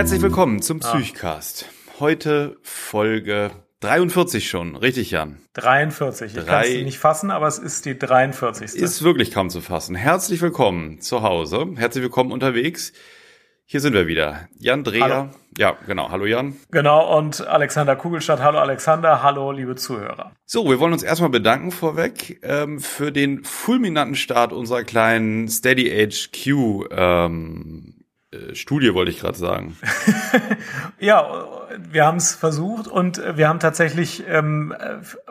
Herzlich willkommen zum Psychcast. Heute Folge 43 schon, richtig Jan? 43. Ich kann es nicht fassen, aber es ist die 43. Ist wirklich kaum zu fassen. Herzlich willkommen zu Hause. Herzlich willkommen unterwegs. Hier sind wir wieder. Jan Dreher. Hallo. Ja, genau. Hallo Jan. Genau. Und Alexander Kugelstadt. Hallo Alexander. Hallo liebe Zuhörer. So, wir wollen uns erstmal bedanken vorweg ähm, für den fulminanten Start unserer kleinen Steady HQ ähm, äh, Studie, wollte ich gerade sagen. ja, wir haben es versucht und wir haben tatsächlich ähm,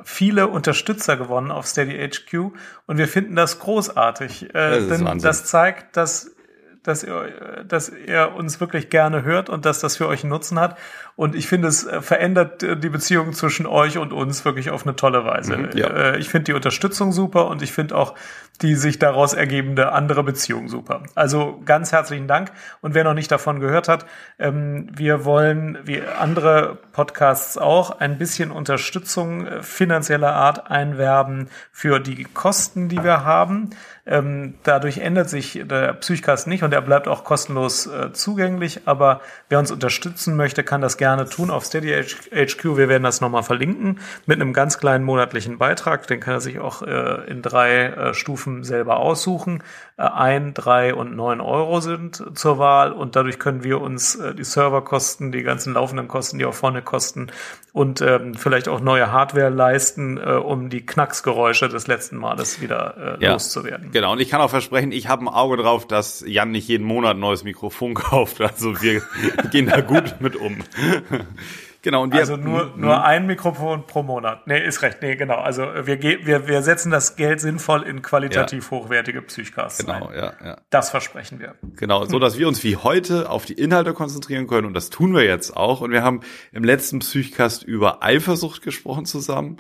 viele Unterstützer gewonnen auf Steady HQ und wir finden das großartig. Äh, das denn Wahnsinn. das zeigt, dass dass ihr, dass ihr uns wirklich gerne hört und dass das für euch einen Nutzen hat. Und ich finde, es äh, verändert äh, die Beziehung zwischen euch und uns wirklich auf eine tolle Weise. Mhm, ja. Äh, ich finde die Unterstützung super und ich finde auch die sich daraus ergebende andere Beziehung super. Also ganz herzlichen Dank. Und wer noch nicht davon gehört hat, ähm, wir wollen, wie andere Podcasts auch, ein bisschen Unterstützung finanzieller Art einwerben für die Kosten, die wir haben. Ähm, dadurch ändert sich der Psychcast nicht und er bleibt auch kostenlos äh, zugänglich. Aber wer uns unterstützen möchte, kann das gerne tun auf Steady HQ. Wir werden das nochmal verlinken mit einem ganz kleinen monatlichen Beitrag. Den kann er sich auch äh, in drei äh, Stufen selber aussuchen. Äh, ein, drei und neun Euro sind zur Wahl und dadurch können wir uns äh, die Serverkosten, die ganzen laufenden Kosten, die auch vorne kosten und ähm, vielleicht auch neue Hardware leisten, äh, um die Knacksgeräusche des letzten Males wieder ja. loszuwerden. Genau, und ich kann auch versprechen, ich habe ein Auge drauf, dass Jan nicht jeden Monat ein neues Mikrofon kauft. Also wir gehen da gut mit um. Genau, und wir, also nur, nur ein Mikrofon pro Monat. Nee, ist recht. Nee, genau. Also wir, wir, wir setzen das Geld sinnvoll in qualitativ ja. hochwertige Psychcasts Genau, ein. ja, ja. Das versprechen wir. Genau, so dass wir uns wie heute auf die Inhalte konzentrieren können und das tun wir jetzt auch. Und wir haben im letzten Psychcast über Eifersucht gesprochen zusammen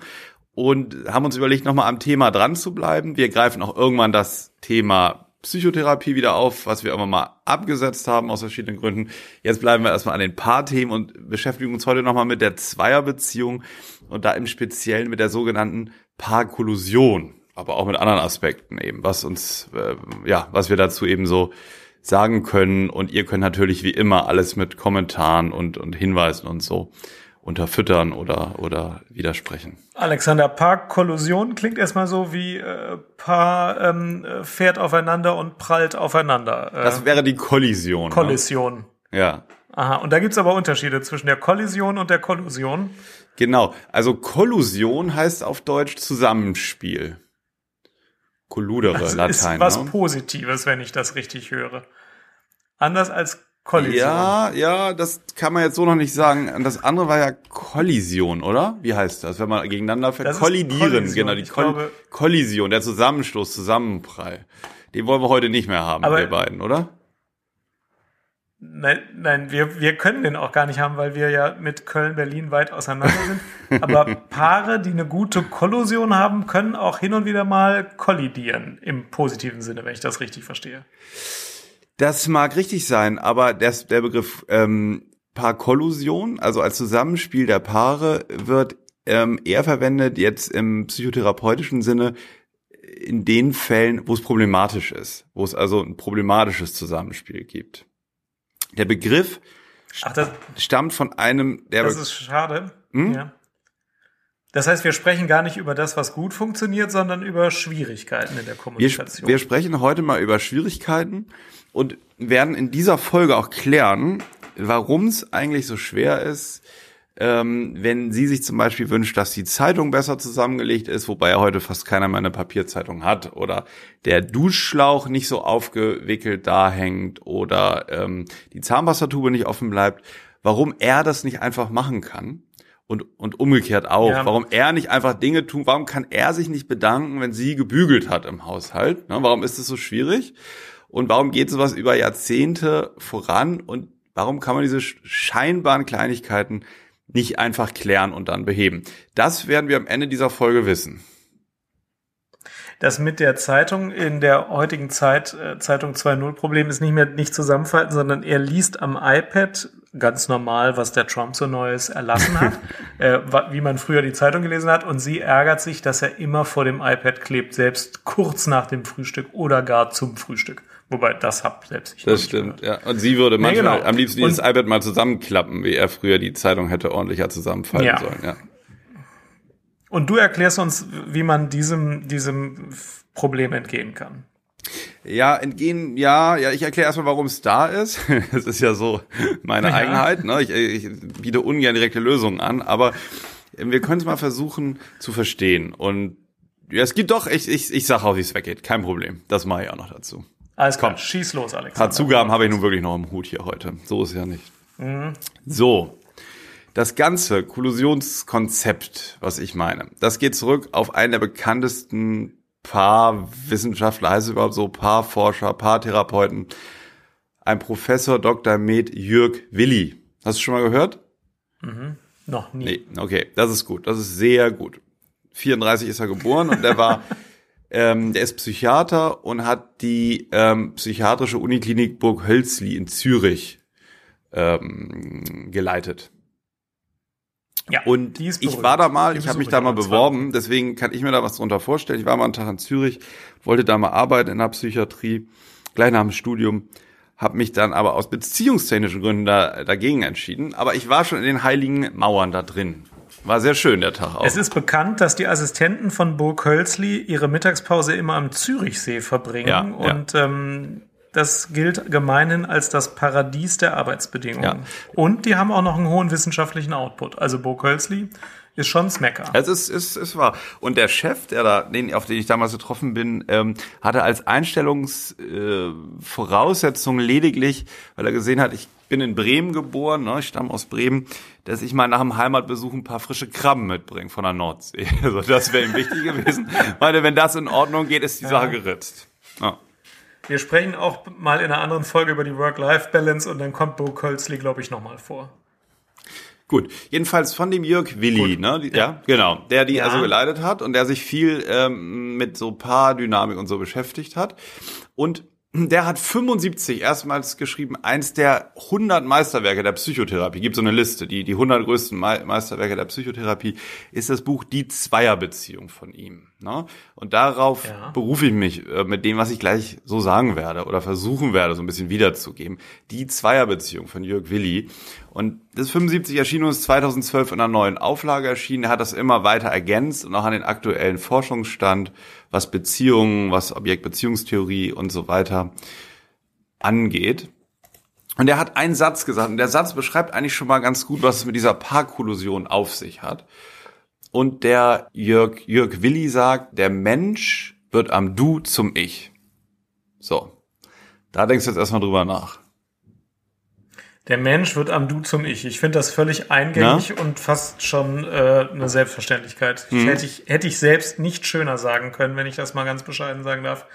und haben uns überlegt, nochmal am Thema dran zu bleiben. Wir greifen auch irgendwann das Thema Psychotherapie wieder auf, was wir immer mal abgesetzt haben aus verschiedenen Gründen. Jetzt bleiben wir erstmal an den Paarthemen und beschäftigen uns heute nochmal mit der Zweierbeziehung und da im Speziellen mit der sogenannten Paarkollusion, aber auch mit anderen Aspekten eben, was uns, äh, ja, was wir dazu eben so sagen können. Und ihr könnt natürlich wie immer alles mit Kommentaren und, und Hinweisen und so unterfüttern oder, oder widersprechen. Alexander, Paar-Kollusion klingt erstmal so wie äh, Paar ähm, fährt aufeinander und prallt aufeinander. Äh, das wäre die Kollision. Ne? Kollision. Ne? Ja. Aha, und da gibt's aber Unterschiede zwischen der Kollision und der Kollusion. Genau, also Kollusion heißt auf Deutsch Zusammenspiel. Kolludere, das Latein. ist was ne? Positives, wenn ich das richtig höre. Anders als Kollision. Ja, ja, das kann man jetzt so noch nicht sagen. Das andere war ja Kollision, oder? Wie heißt das, wenn man gegeneinander fährt? Kollidieren, genau, die Koll glaube, Kollision, der Zusammenstoß, Zusammenprall. Den wollen wir heute nicht mehr haben, wir beiden, oder? Nein, nein, wir, wir können den auch gar nicht haben, weil wir ja mit Köln, Berlin weit auseinander sind. Aber Paare, die eine gute Kollusion haben, können auch hin und wieder mal kollidieren, im positiven Sinne, wenn ich das richtig verstehe. Das mag richtig sein, aber das, der Begriff ähm, Paarkollusion, also als Zusammenspiel der Paare, wird ähm, eher verwendet jetzt im psychotherapeutischen Sinne in den Fällen, wo es problematisch ist, wo es also ein problematisches Zusammenspiel gibt. Der Begriff Ach, das, stammt von einem, der. Das ist schade. Hm? Ja. Das heißt, wir sprechen gar nicht über das, was gut funktioniert, sondern über Schwierigkeiten in der Kommunikation. Wir, wir sprechen heute mal über Schwierigkeiten und werden in dieser Folge auch klären, warum es eigentlich so schwer ist, ähm, wenn sie sich zum Beispiel wünscht, dass die Zeitung besser zusammengelegt ist, wobei ja heute fast keiner mehr eine Papierzeitung hat, oder der Duschschlauch nicht so aufgewickelt da hängt oder ähm, die Zahnpastatube nicht offen bleibt, warum er das nicht einfach machen kann und, und umgekehrt auch. Ja. Warum er nicht einfach Dinge tun, warum kann er sich nicht bedanken, wenn sie gebügelt hat im Haushalt? Ne? Warum ist es so schwierig? Und warum geht sowas über Jahrzehnte voran? Und warum kann man diese scheinbaren Kleinigkeiten nicht einfach klären und dann beheben? Das werden wir am Ende dieser Folge wissen. Das mit der Zeitung in der heutigen Zeit, äh, Zeitung 2.0 Problem ist nicht mehr nicht zusammenfalten, sondern er liest am iPad ganz normal, was der Trump so Neues erlassen hat, äh, wie man früher die Zeitung gelesen hat. Und sie ärgert sich, dass er immer vor dem iPad klebt, selbst kurz nach dem Frühstück oder gar zum Frühstück. Wobei, das hab selbst ich Das stimmt, gehört. ja. Und sie würde manchmal nee, genau. am liebsten dieses iPad mal zusammenklappen, wie er früher die Zeitung hätte ordentlicher zusammenfallen ja. sollen, ja. Und du erklärst uns, wie man diesem, diesem Problem entgehen kann. Ja, entgehen, ja, ja, ich erkläre erstmal, warum es da ist. Das ist ja so meine ja. Eigenheit. Ne? Ich, ich biete ungern direkte Lösungen an, aber wir können es mal versuchen zu verstehen. Und ja, es gibt doch, ich, ich, ich sag auch, wie es weggeht. Kein Problem. Das mache ich auch noch dazu. Alles klar, Komm. schieß los, Alex. Ein paar Zugaben habe ich nun wirklich noch im Hut hier heute. So ist ja nicht. Mhm. So. Das ganze Kollusionskonzept, was ich meine, das geht zurück auf einen der bekanntesten Paarwissenschaftler, heißt es überhaupt so, Paarforscher, Paartherapeuten, ein Professor Dr. Med Jürg Willi. Hast du schon mal gehört? Mhm. Noch nie. Nee, okay, das ist gut. Das ist sehr gut. 34 ist er geboren und der war, ähm, der ist Psychiater und hat die ähm, psychiatrische Uniklinik Burg Hölzli in Zürich ähm, geleitet. Ja, und ich war da mal, ich habe mich da mal beworben, deswegen kann ich mir da was drunter vorstellen. Ich war mal einen Tag in Zürich, wollte da mal arbeiten in der Psychiatrie, gleich nach dem Studium, habe mich dann aber aus beziehungstechnischen Gründen da, dagegen entschieden. Aber ich war schon in den heiligen Mauern da drin. War sehr schön, der Tag auch. Es ist bekannt, dass die Assistenten von Burg Hölzli ihre Mittagspause immer am Zürichsee verbringen. Ja, und ja. Ähm, das gilt gemeinhin als das Paradies der Arbeitsbedingungen. Ja. Und die haben auch noch einen hohen wissenschaftlichen Output. Also Burg Hölzli ist schon Smecker. Es ist, ist, ist wahr. Und der Chef, der da, den, auf den ich damals getroffen bin, ähm, hatte als Einstellungsvoraussetzung äh, lediglich, weil er gesehen hat, ich bin in Bremen geboren, ne, ich stamme aus Bremen, dass ich mal nach dem Heimatbesuch ein paar frische Krabben mitbringe von der Nordsee. Also das wäre ihm wichtig gewesen. Meine, wenn das in Ordnung geht, ist die. Sache geritzt. Ja. Wir sprechen auch mal in einer anderen Folge über die Work-Life-Balance und dann kommt Bo Kölzli, glaube ich, nochmal vor. Gut, jedenfalls von dem Jörg Willi, Gut. ne? Ja. ja. genau. Der die ja. also geleitet hat und der sich viel ähm, mit so Paardynamik und so beschäftigt hat. Und der hat 75 erstmals geschrieben, eins der 100 Meisterwerke der Psychotherapie. Gibt so eine Liste, die die 100 größten Meisterwerke der Psychotherapie ist das Buch Die Zweierbeziehung von ihm. Ne? Und darauf ja. berufe ich mich äh, mit dem, was ich gleich so sagen werde oder versuchen werde, so ein bisschen wiederzugeben. Die Zweierbeziehung von Jörg Willi. Und das 75 erschien uns 2012 in einer neuen Auflage erschienen. Er hat das immer weiter ergänzt und auch an den aktuellen Forschungsstand, was Beziehungen, was Objektbeziehungstheorie und so weiter angeht. Und er hat einen Satz gesagt, und der Satz beschreibt eigentlich schon mal ganz gut, was es mit dieser Parkollusion auf sich hat. Und der Jörg, Jörg Willi sagt, der Mensch wird am Du zum Ich. So. Da denkst du jetzt erstmal drüber nach. Der Mensch wird am Du zum Ich. Ich finde das völlig eingängig Na? und fast schon äh, eine Selbstverständlichkeit. Mhm. Hätte, ich, hätte ich selbst nicht schöner sagen können, wenn ich das mal ganz bescheiden sagen darf.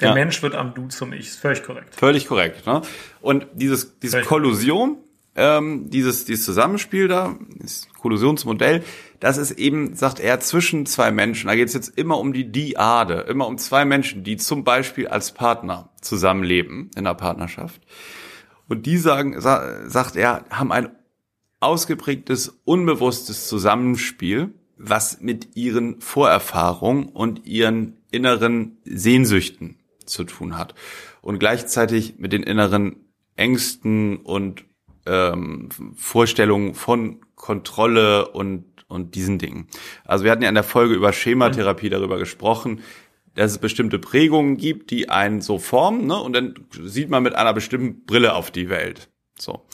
Der ja. Mensch wird am Du zum Ich. Ist völlig korrekt. Völlig korrekt. Ne? Und dieses, diese völlig Kollusion, ähm, dieses, dieses Zusammenspiel da, das Kollusionsmodell, das ist eben, sagt er, zwischen zwei Menschen. Da geht es jetzt immer um die Diade, immer um zwei Menschen, die zum Beispiel als Partner zusammenleben in einer Partnerschaft. Und die sagen, sa sagt er, haben ein ausgeprägtes, unbewusstes Zusammenspiel, was mit ihren Vorerfahrungen und ihren inneren Sehnsüchten zu tun hat. Und gleichzeitig mit den inneren Ängsten und ähm, Vorstellungen von Kontrolle und und diesen Dingen. Also wir hatten ja in der Folge über Schematherapie darüber gesprochen, dass es bestimmte Prägungen gibt, die einen so formen, ne? Und dann sieht man mit einer bestimmten Brille auf die Welt. So.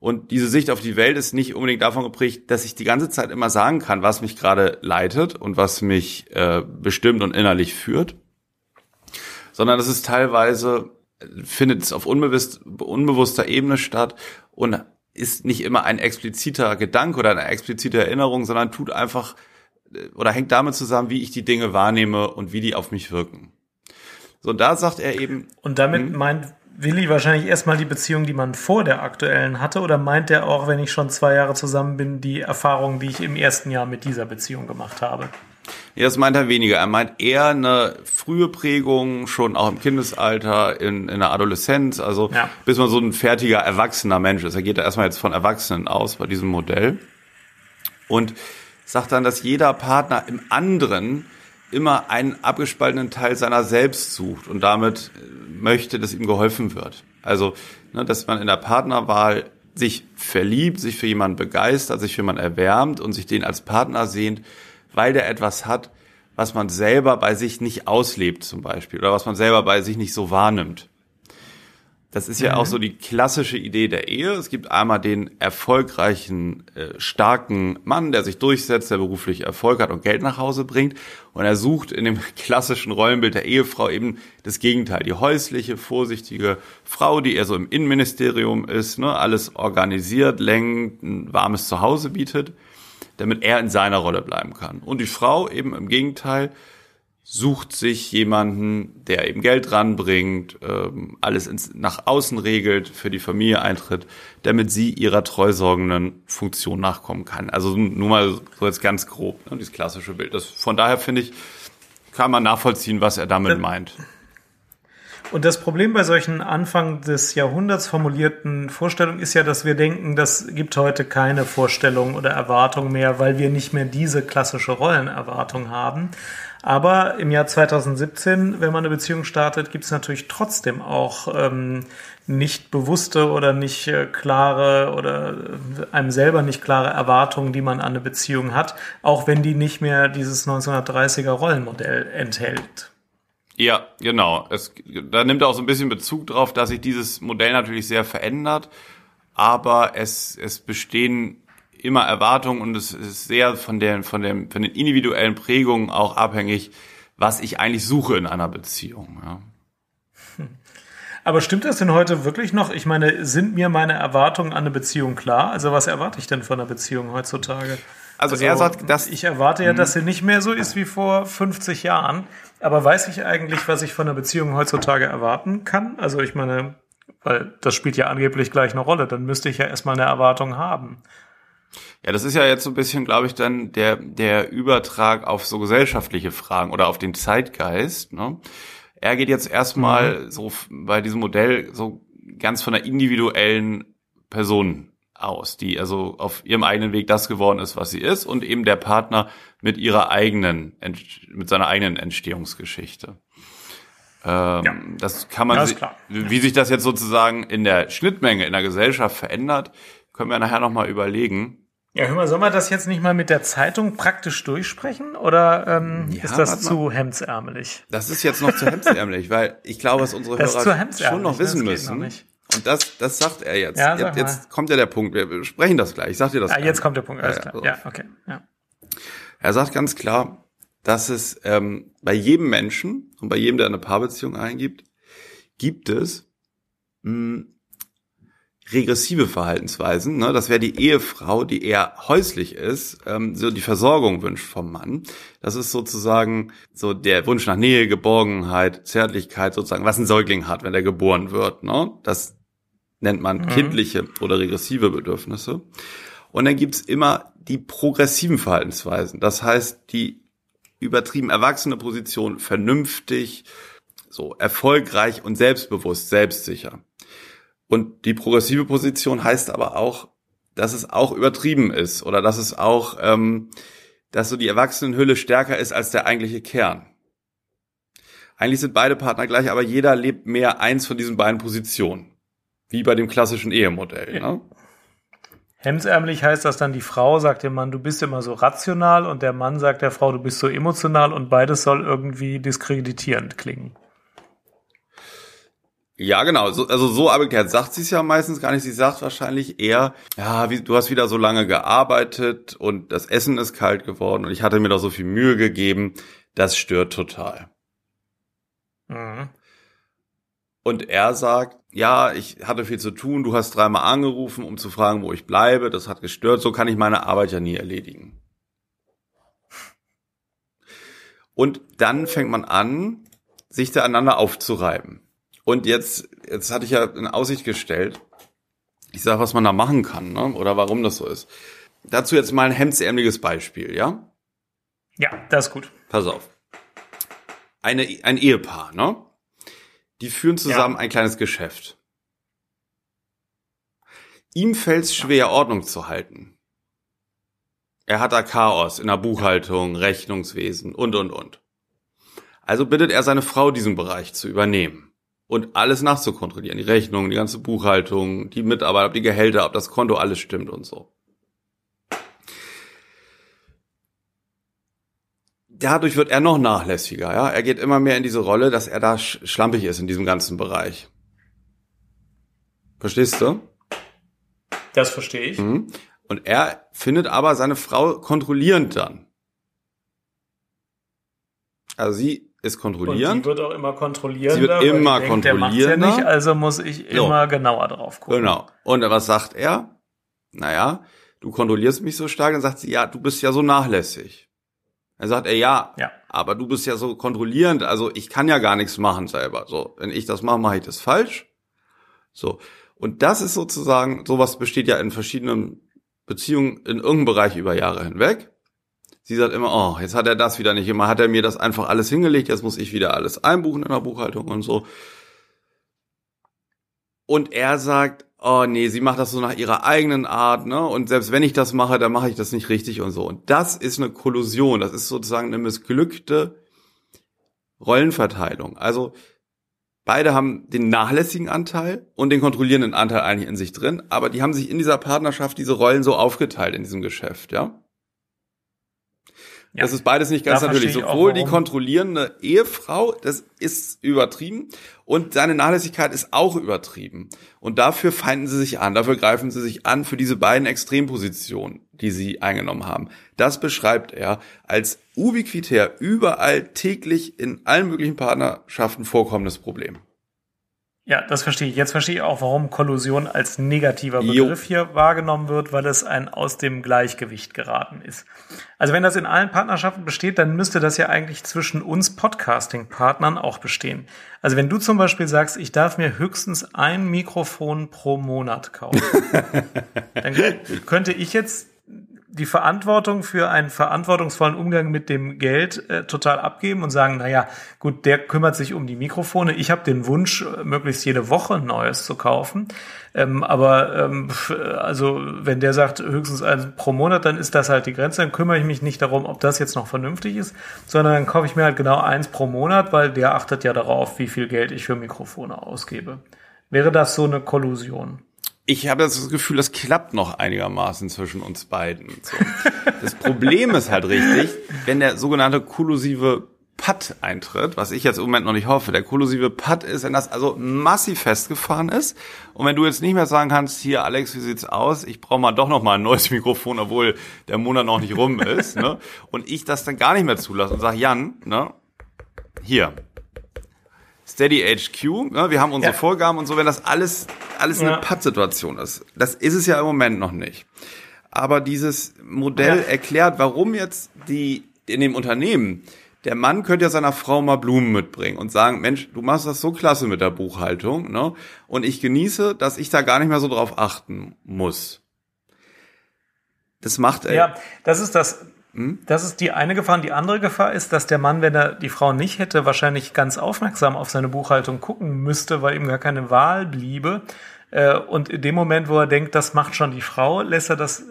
Und diese Sicht auf die Welt ist nicht unbedingt davon geprägt, dass ich die ganze Zeit immer sagen kann, was mich gerade leitet und was mich äh, bestimmt und innerlich führt, sondern es ist teilweise findet es auf unbewusst, unbewusster Ebene statt und ist nicht immer ein expliziter Gedanke oder eine explizite Erinnerung, sondern tut einfach oder hängt damit zusammen, wie ich die Dinge wahrnehme und wie die auf mich wirken. So, und da sagt er eben. Und damit hm? meint Willi wahrscheinlich erstmal die Beziehung, die man vor der aktuellen hatte, oder meint er auch, wenn ich schon zwei Jahre zusammen bin, die Erfahrungen, die ich im ersten Jahr mit dieser Beziehung gemacht habe? Ja, das meint er weniger. Er meint eher eine frühe Prägung, schon auch im Kindesalter, in, in der Adoleszenz, also ja. bis man so ein fertiger, erwachsener Mensch ist. Er geht da erstmal jetzt von Erwachsenen aus bei diesem Modell. Und sagt dann, dass jeder Partner im anderen immer einen abgespaltenen Teil seiner selbst sucht und damit äh, möchte, dass ihm geholfen wird. Also, ne, dass man in der Partnerwahl sich verliebt, sich für jemanden begeistert, sich für jemanden erwärmt und sich den als Partner sehnt, weil der etwas hat, was man selber bei sich nicht auslebt zum Beispiel oder was man selber bei sich nicht so wahrnimmt. Das ist ja mhm. auch so die klassische Idee der Ehe. Es gibt einmal den erfolgreichen, äh, starken Mann, der sich durchsetzt, der beruflich Erfolg hat und Geld nach Hause bringt. Und er sucht in dem klassischen Rollenbild der Ehefrau eben das Gegenteil. Die häusliche, vorsichtige Frau, die eher so im Innenministerium ist, ne, alles organisiert, lenkt, ein warmes Zuhause bietet, damit er in seiner Rolle bleiben kann. Und die Frau eben im Gegenteil, sucht sich jemanden, der eben Geld ranbringt, ähm, alles ins, nach außen regelt, für die Familie eintritt, damit sie ihrer treusorgenden Funktion nachkommen kann. Also nur mal so jetzt ganz grob, ne, dieses klassische Bild. Das, von daher finde ich, kann man nachvollziehen, was er damit meint. Und das Problem bei solchen Anfang des Jahrhunderts formulierten Vorstellungen ist ja, dass wir denken, das gibt heute keine Vorstellung oder Erwartung mehr, weil wir nicht mehr diese klassische Rollenerwartung haben. Aber im Jahr 2017, wenn man eine Beziehung startet, gibt es natürlich trotzdem auch ähm, nicht bewusste oder nicht äh, klare oder äh, einem selber nicht klare Erwartungen, die man an eine Beziehung hat, auch wenn die nicht mehr dieses 1930er Rollenmodell enthält. Ja, genau. Es, da nimmt auch so ein bisschen Bezug drauf, dass sich dieses Modell natürlich sehr verändert, aber es, es bestehen immer Erwartungen und es ist sehr von den, von den, von den individuellen Prägungen auch abhängig, was ich eigentlich suche in einer Beziehung. Ja. Aber stimmt das denn heute wirklich noch? Ich meine, sind mir meine Erwartungen an eine Beziehung klar? Also was erwarte ich denn von einer Beziehung heutzutage? Also, also er sagt, dass ich erwarte ja, dass sie nicht mehr so ist wie vor 50 Jahren. Aber weiß ich eigentlich, was ich von einer Beziehung heutzutage erwarten kann? Also ich meine, weil das spielt ja angeblich gleich eine Rolle. Dann müsste ich ja erstmal eine Erwartung haben. Ja, das ist ja jetzt so ein bisschen, glaube ich, dann der, der Übertrag auf so gesellschaftliche Fragen oder auf den Zeitgeist. Ne? Er geht jetzt erstmal mhm. so bei diesem Modell so ganz von der individuellen Person aus, die also auf ihrem eigenen Weg das geworden ist, was sie ist und eben der Partner mit ihrer eigenen, mit seiner eigenen Entstehungsgeschichte. Ähm, ja. Das kann man, ja, wie sich das jetzt sozusagen in der Schnittmenge in der Gesellschaft verändert, können wir nachher nochmal überlegen. Ja, hör mal, soll man das jetzt nicht mal mit der Zeitung praktisch durchsprechen oder ähm, ja, ist das zu hemdsärmelig? Das ist jetzt noch zu hemdsärmelig, weil ich glaube, dass unsere das Hörer schon noch wissen müssen. Noch und das, das sagt er jetzt. Ja, jetzt, jetzt kommt ja der Punkt. Wir besprechen das gleich. Ich sag dir das. Ah, jetzt kommt der Punkt. Alles ja, klar. Ja, okay. Ja. Er sagt ganz klar, dass es ähm, bei jedem Menschen und bei jedem, der eine Paarbeziehung eingibt, gibt es mh, hm, regressive Verhaltensweisen. Ne? Das wäre die Ehefrau, die eher häuslich ist, ähm, so die Versorgung wünscht vom Mann. Das ist sozusagen so der Wunsch nach Nähe, Geborgenheit, Zärtlichkeit, sozusagen, was ein Säugling hat, wenn er geboren wird. Ne? Das nennt man mhm. kindliche oder regressive Bedürfnisse. Und dann gibt's immer die progressiven Verhaltensweisen. Das heißt, die übertrieben erwachsene Position, vernünftig, so erfolgreich und selbstbewusst, selbstsicher. Und die progressive Position heißt aber auch, dass es auch übertrieben ist oder dass es auch, ähm, dass so die Erwachsenenhülle stärker ist als der eigentliche Kern. Eigentlich sind beide Partner gleich, aber jeder lebt mehr eins von diesen beiden Positionen. Wie bei dem klassischen Ehemodell. Ja. Ne? Hemsärmlich heißt das dann, die Frau sagt dem Mann, du bist immer so rational und der Mann sagt der Frau, du bist so emotional und beides soll irgendwie diskreditierend klingen. Ja, genau. So, also so abgekehrt sagt sie es ja meistens gar nicht. Sie sagt wahrscheinlich eher, ja, wie, du hast wieder so lange gearbeitet und das Essen ist kalt geworden und ich hatte mir doch so viel Mühe gegeben. Das stört total. Mhm. Und er sagt, ja, ich hatte viel zu tun, du hast dreimal angerufen, um zu fragen, wo ich bleibe, das hat gestört, so kann ich meine Arbeit ja nie erledigen. Und dann fängt man an, sich da einander aufzureiben. Und jetzt, jetzt hatte ich ja in Aussicht gestellt, ich sag, was man da machen kann, ne? oder warum das so ist. Dazu jetzt mal ein hemdsärmeliges Beispiel, ja? Ja, das ist gut. Pass auf. Eine, ein Ehepaar, ne? Die führen zusammen ja. ein kleines Geschäft. Ihm fällt es schwer, Ordnung zu halten. Er hat da Chaos in der Buchhaltung, Rechnungswesen und, und, und. Also bittet er seine Frau, diesen Bereich zu übernehmen und alles nachzukontrollieren. Die Rechnung, die ganze Buchhaltung, die Mitarbeiter, die Gehälter, ob das Konto alles stimmt und so. Dadurch wird er noch nachlässiger, ja. Er geht immer mehr in diese Rolle, dass er da schlampig ist in diesem ganzen Bereich. Verstehst du? Das verstehe ich. Mhm. Und er findet aber seine Frau kontrollierend dann. Also sie ist kontrollierend. Und sie wird auch immer kontrollierender. Sie wird immer denkt, kontrollierender. Ja nicht, also muss ich immer so. genauer drauf gucken. Genau. Und was sagt er? Naja, du kontrollierst mich so stark. Dann sagt sie, ja, du bist ja so nachlässig. Dann sagt er, ja, ja, aber du bist ja so kontrollierend. Also ich kann ja gar nichts machen selber. So, wenn ich das mache, mache ich das falsch. So. Und das ist sozusagen, sowas besteht ja in verschiedenen Beziehungen in irgendeinem Bereich über Jahre hinweg. Sie sagt immer, oh, jetzt hat er das wieder nicht immer, hat er mir das einfach alles hingelegt, jetzt muss ich wieder alles einbuchen in der Buchhaltung und so. Und er sagt, oh nee, sie macht das so nach ihrer eigenen Art, ne? Und selbst wenn ich das mache, dann mache ich das nicht richtig und so. Und das ist eine Kollusion, das ist sozusagen eine missglückte Rollenverteilung. Also beide haben den nachlässigen Anteil und den kontrollierenden Anteil eigentlich in sich drin, aber die haben sich in dieser Partnerschaft diese Rollen so aufgeteilt in diesem Geschäft, ja? Ja. Das ist beides nicht ganz da natürlich. Sowohl die kontrollierende Ehefrau, das ist übertrieben, und seine Nachlässigkeit ist auch übertrieben. Und dafür feinden sie sich an, dafür greifen sie sich an für diese beiden Extrempositionen, die sie eingenommen haben. Das beschreibt er als ubiquitär überall täglich in allen möglichen Partnerschaften vorkommendes Problem. Ja, das verstehe ich. Jetzt verstehe ich auch, warum Kollusion als negativer Begriff jo. hier wahrgenommen wird, weil es ein aus dem Gleichgewicht geraten ist. Also wenn das in allen Partnerschaften besteht, dann müsste das ja eigentlich zwischen uns Podcasting-Partnern auch bestehen. Also wenn du zum Beispiel sagst, ich darf mir höchstens ein Mikrofon pro Monat kaufen, dann könnte ich jetzt die Verantwortung für einen verantwortungsvollen Umgang mit dem Geld äh, total abgeben und sagen, na ja, gut, der kümmert sich um die Mikrofone. Ich habe den Wunsch, äh, möglichst jede Woche ein neues zu kaufen. Ähm, aber ähm, also wenn der sagt höchstens eins pro Monat, dann ist das halt die Grenze. Dann kümmere ich mich nicht darum, ob das jetzt noch vernünftig ist, sondern dann kaufe ich mir halt genau eins pro Monat, weil der achtet ja darauf, wie viel Geld ich für Mikrofone ausgebe. Wäre das so eine Kollusion? Ich habe das Gefühl, das klappt noch einigermaßen zwischen uns beiden. So. Das Problem ist halt richtig, wenn der sogenannte kollusive Putt eintritt, was ich jetzt im Moment noch nicht hoffe. Der kollusive Putt ist, wenn das also massiv festgefahren ist und wenn du jetzt nicht mehr sagen kannst, hier Alex, wie sieht's aus? Ich brauche mal doch noch mal ein neues Mikrofon, obwohl der Monat noch nicht rum ist, ne? Und ich das dann gar nicht mehr zulasse und sag Jan, ne? Hier, Steady HQ, ne, wir haben unsere ja. Vorgaben und so, wenn das alles, alles ja. eine Pattsituation ist. Das ist es ja im Moment noch nicht. Aber dieses Modell ja. erklärt, warum jetzt die in dem Unternehmen der Mann könnte ja seiner Frau mal Blumen mitbringen und sagen, Mensch, du machst das so klasse mit der Buchhaltung, ne? Und ich genieße, dass ich da gar nicht mehr so drauf achten muss. Das macht er. Ja, das ist das, Das ist die eine Gefahr. Und die andere Gefahr ist, dass der Mann, wenn er die Frau nicht hätte, wahrscheinlich ganz aufmerksam auf seine Buchhaltung gucken müsste, weil ihm gar keine Wahl bliebe. Äh, und in dem Moment, wo er denkt, das macht schon die Frau, lässt er das äh,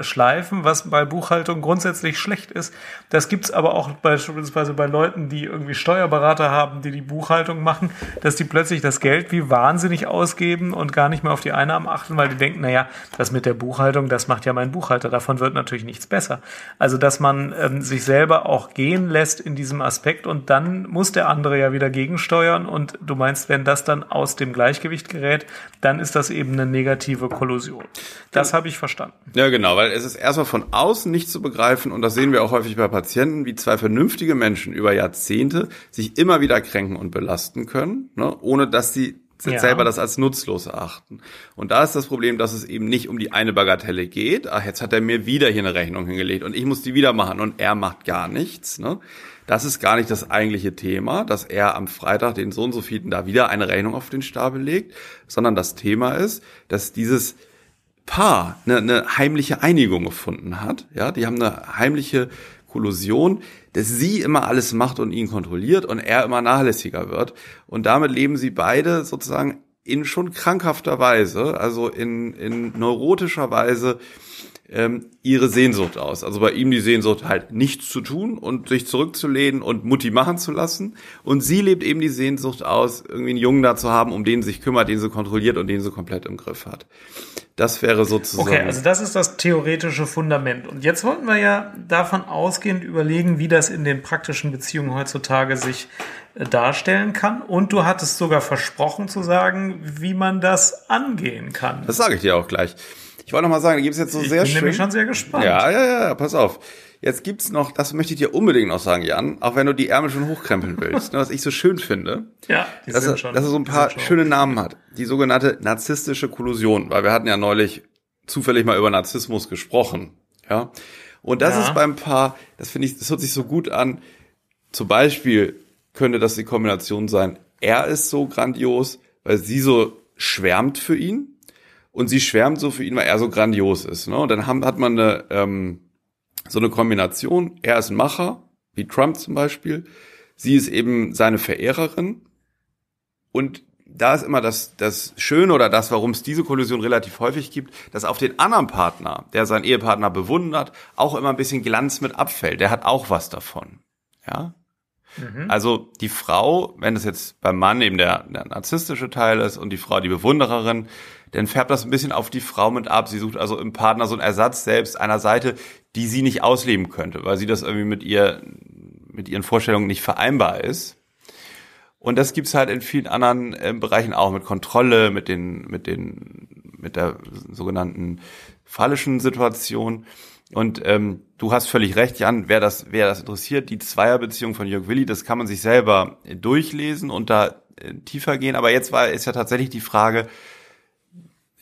schleifen, was bei Buchhaltung grundsätzlich schlecht ist. Das gibt's aber auch beispielsweise bei Leuten, die irgendwie Steuerberater haben, die die Buchhaltung machen, dass die plötzlich das Geld wie wahnsinnig ausgeben und gar nicht mehr auf die Einnahmen achten, weil die denken, naja, das mit der Buchhaltung, das macht ja mein Buchhalter, davon wird natürlich nichts besser. Also, dass man ähm, sich selber auch gehen lässt in diesem Aspekt und dann muss der andere ja wieder gegensteuern und du meinst, wenn das dann aus dem Gleichgewicht gerät, dann ist das eben eine negative Kollusion. Das habe ich verstanden. Ja, genau, weil es ist erstmal von außen nicht zu begreifen und das sehen wir auch häufig bei Patienten, wie zwei vernünftige Menschen über Jahrzehnte sich immer wieder kränken und belasten können, ne, ohne dass sie ja. selber das als nutzlos erachten. Und da ist das Problem, dass es eben nicht um die eine Bagatelle geht. Ach, jetzt hat er mir wieder hier eine Rechnung hingelegt und ich muss die wieder machen und er macht gar nichts. Ne? Das ist gar nicht das eigentliche Thema, dass er am Freitag den so und so vielen da wieder eine Rechnung auf den Stapel legt, sondern das Thema ist, dass dieses Paar eine, eine heimliche Einigung gefunden hat. Ja, die haben eine heimliche Kollusion, dass sie immer alles macht und ihn kontrolliert und er immer nachlässiger wird. Und damit leben sie beide sozusagen in schon krankhafter Weise, also in, in neurotischer Weise ähm, ihre Sehnsucht aus. Also bei ihm die Sehnsucht halt nichts zu tun und sich zurückzulehnen und Mutti machen zu lassen. Und sie lebt eben die Sehnsucht aus, irgendwie einen Jungen da zu haben, um den sich kümmert, den sie kontrolliert und den sie komplett im Griff hat. Das wäre sozusagen. Okay, also das ist das theoretische Fundament. Und jetzt wollten wir ja davon ausgehend überlegen, wie das in den praktischen Beziehungen heutzutage sich äh, darstellen kann. Und du hattest sogar versprochen zu sagen, wie man das angehen kann. Das sage ich dir auch gleich. Ich wollte noch mal sagen, da gibt es jetzt so ich sehr schön. Ich bin nämlich schon sehr gespannt. Ja, ja, ja, pass auf. Jetzt gibt's noch, das möchte ich dir unbedingt noch sagen, Jan, auch wenn du die Ärmel schon hochkrempeln willst, ne, was ich so schön finde. Ja, die dass, sind er, schon, dass er so ein paar schöne Namen hat. Die sogenannte narzisstische Kollusion, weil wir hatten ja neulich zufällig mal über Narzissmus gesprochen. Ja. Und das Ja. ist beim Paar, das finde ich, das hört sich so gut an. Zum Beispiel könnte das die Kombination sein, er ist so grandios, weil sie so schwärmt für ihn und sie schwärmt so für ihn, weil er so grandios ist. Ne? Und dann haben, hat man eine, ähm, so eine Kombination, er ist ein Macher, wie Trump zum Beispiel, sie ist eben seine Verehrerin und da ist immer das, das Schöne oder das, warum es diese Kollision relativ häufig gibt, dass auf den anderen Partner, der seinen Ehepartner bewundert, auch immer ein bisschen Glanz mit abfällt. Der hat auch was davon. Ja. Also die Frau, wenn es jetzt beim Mann eben der, der narzisstische Teil ist und die Frau die Bewundererin, dann färbt das ein bisschen auf die Frau mit ab. Sie sucht also im Partner so einen Ersatz selbst einer Seite, die sie nicht ausleben könnte, weil sie das irgendwie mit ihr, mit ihren Vorstellungen nicht vereinbar ist. Und das gibt's halt in vielen anderen äh, Bereichen auch mit Kontrolle, mit den, mit den, mit der sogenannten phallischen Situation. Und ähm, du hast völlig recht, Jan, wer das, wer das interessiert, die Zweierbeziehung von Jörg Willi, das kann man sich selber durchlesen und da äh, tiefer gehen. Aber jetzt war ist ja tatsächlich die Frage,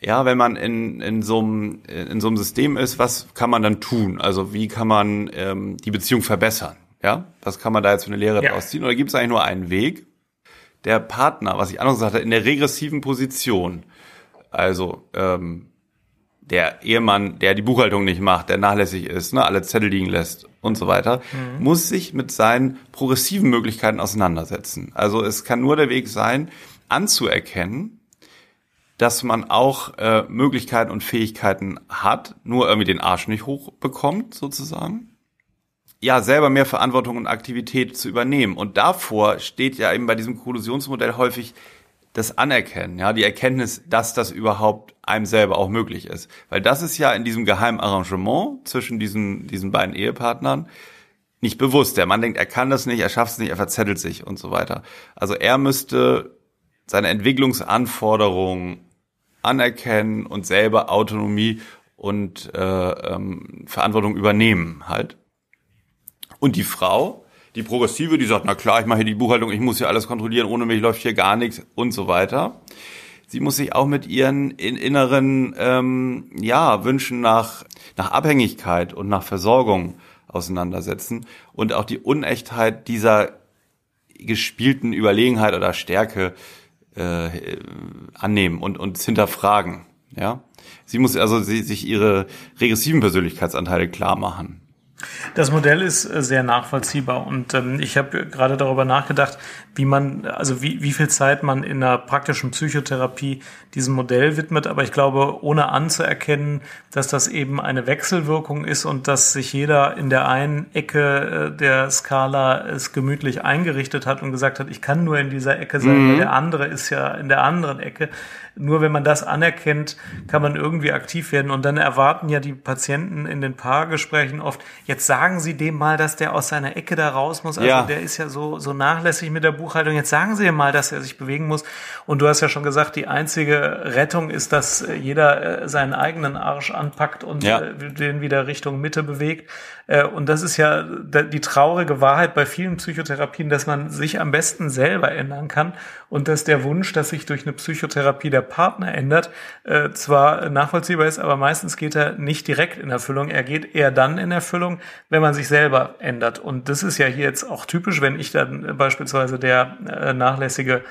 ja, wenn man in, in, so einem, in so einem System ist, was kann man dann tun? Also wie kann man ähm, die Beziehung verbessern? Ja, was kann man da jetzt für eine Lehre Ja. draus ziehen? Oder gibt es eigentlich nur einen Weg? Der Partner, was ich anders gesagt habe, in der regressiven Position, also ähm, der Ehemann, der die Buchhaltung nicht macht, der nachlässig ist, ne, alle Zettel liegen lässt und so weiter, muss sich mit seinen progressiven Möglichkeiten auseinandersetzen. Also es kann nur der Weg sein, anzuerkennen, dass man auch äh, Möglichkeiten und Fähigkeiten hat, nur irgendwie den Arsch nicht hochbekommt, sozusagen. Ja, selber mehr Verantwortung und Aktivität zu übernehmen. Und davor steht ja eben bei diesem Kollusionsmodell häufig das Anerkennen, ja, die Erkenntnis, dass das überhaupt einem selber auch möglich ist. Weil das ist ja in diesem geheimen Arrangement zwischen diesen, diesen beiden Ehepartnern nicht bewusst. Der Mann denkt, er kann das nicht, er schafft es nicht, er verzettelt sich und so weiter. Also er müsste seine Entwicklungsanforderungen anerkennen und selber Autonomie und äh, ähm, Verantwortung übernehmen halt. Und die Frau, die Progressive, die sagt, na klar, ich mache hier die Buchhaltung, ich muss hier alles kontrollieren, ohne mich läuft hier gar nichts und so weiter. Sie muss sich auch mit ihren in inneren ähm, ja, Wünschen nach, nach Abhängigkeit und nach Versorgung auseinandersetzen und auch die Unechtheit dieser gespielten Überlegenheit oder Stärke äh, annehmen und und hinterfragen. Ja, sie muss also sie, sich ihre regressiven Persönlichkeitsanteile klar machen. Das Modell ist äh, sehr nachvollziehbar und ähm, ich habe gerade darüber nachgedacht, wie man, also wie, wie viel Zeit man in der praktischen Psychotherapie diesem Modell widmet, aber ich glaube, ohne anzuerkennen, dass das eben eine Wechselwirkung ist und dass sich jeder in der einen Ecke äh, der Skala es gemütlich eingerichtet hat und gesagt hat, ich kann nur in dieser Ecke sein, weil der andere ist ja in der anderen Ecke. Nur wenn man das anerkennt, kann man irgendwie aktiv werden. Und dann erwarten ja die Patienten in den Paargesprächen oft, jetzt sagen Sie dem mal, dass der aus seiner Ecke da raus muss. Also Ja. der ist ja so, so nachlässig mit der Buchhaltung. Jetzt sagen Sie ihm mal, dass er sich bewegen muss. Und du hast ja schon gesagt, die einzige Rettung ist, dass äh, jeder äh, seinen eigenen Arsch anpackt und Ja. äh, den wieder Richtung Mitte bewegt. Und das ist ja die traurige Wahrheit bei vielen Psychotherapien, dass man sich am besten selber ändern kann und dass der Wunsch, dass sich durch eine Psychotherapie der Partner ändert, äh, zwar nachvollziehbar ist, aber meistens geht er nicht direkt in Erfüllung. Er geht eher dann in Erfüllung, wenn man sich selber ändert. Und das ist ja hier jetzt auch typisch, wenn ich dann äh, beispielsweise der äh, nachlässige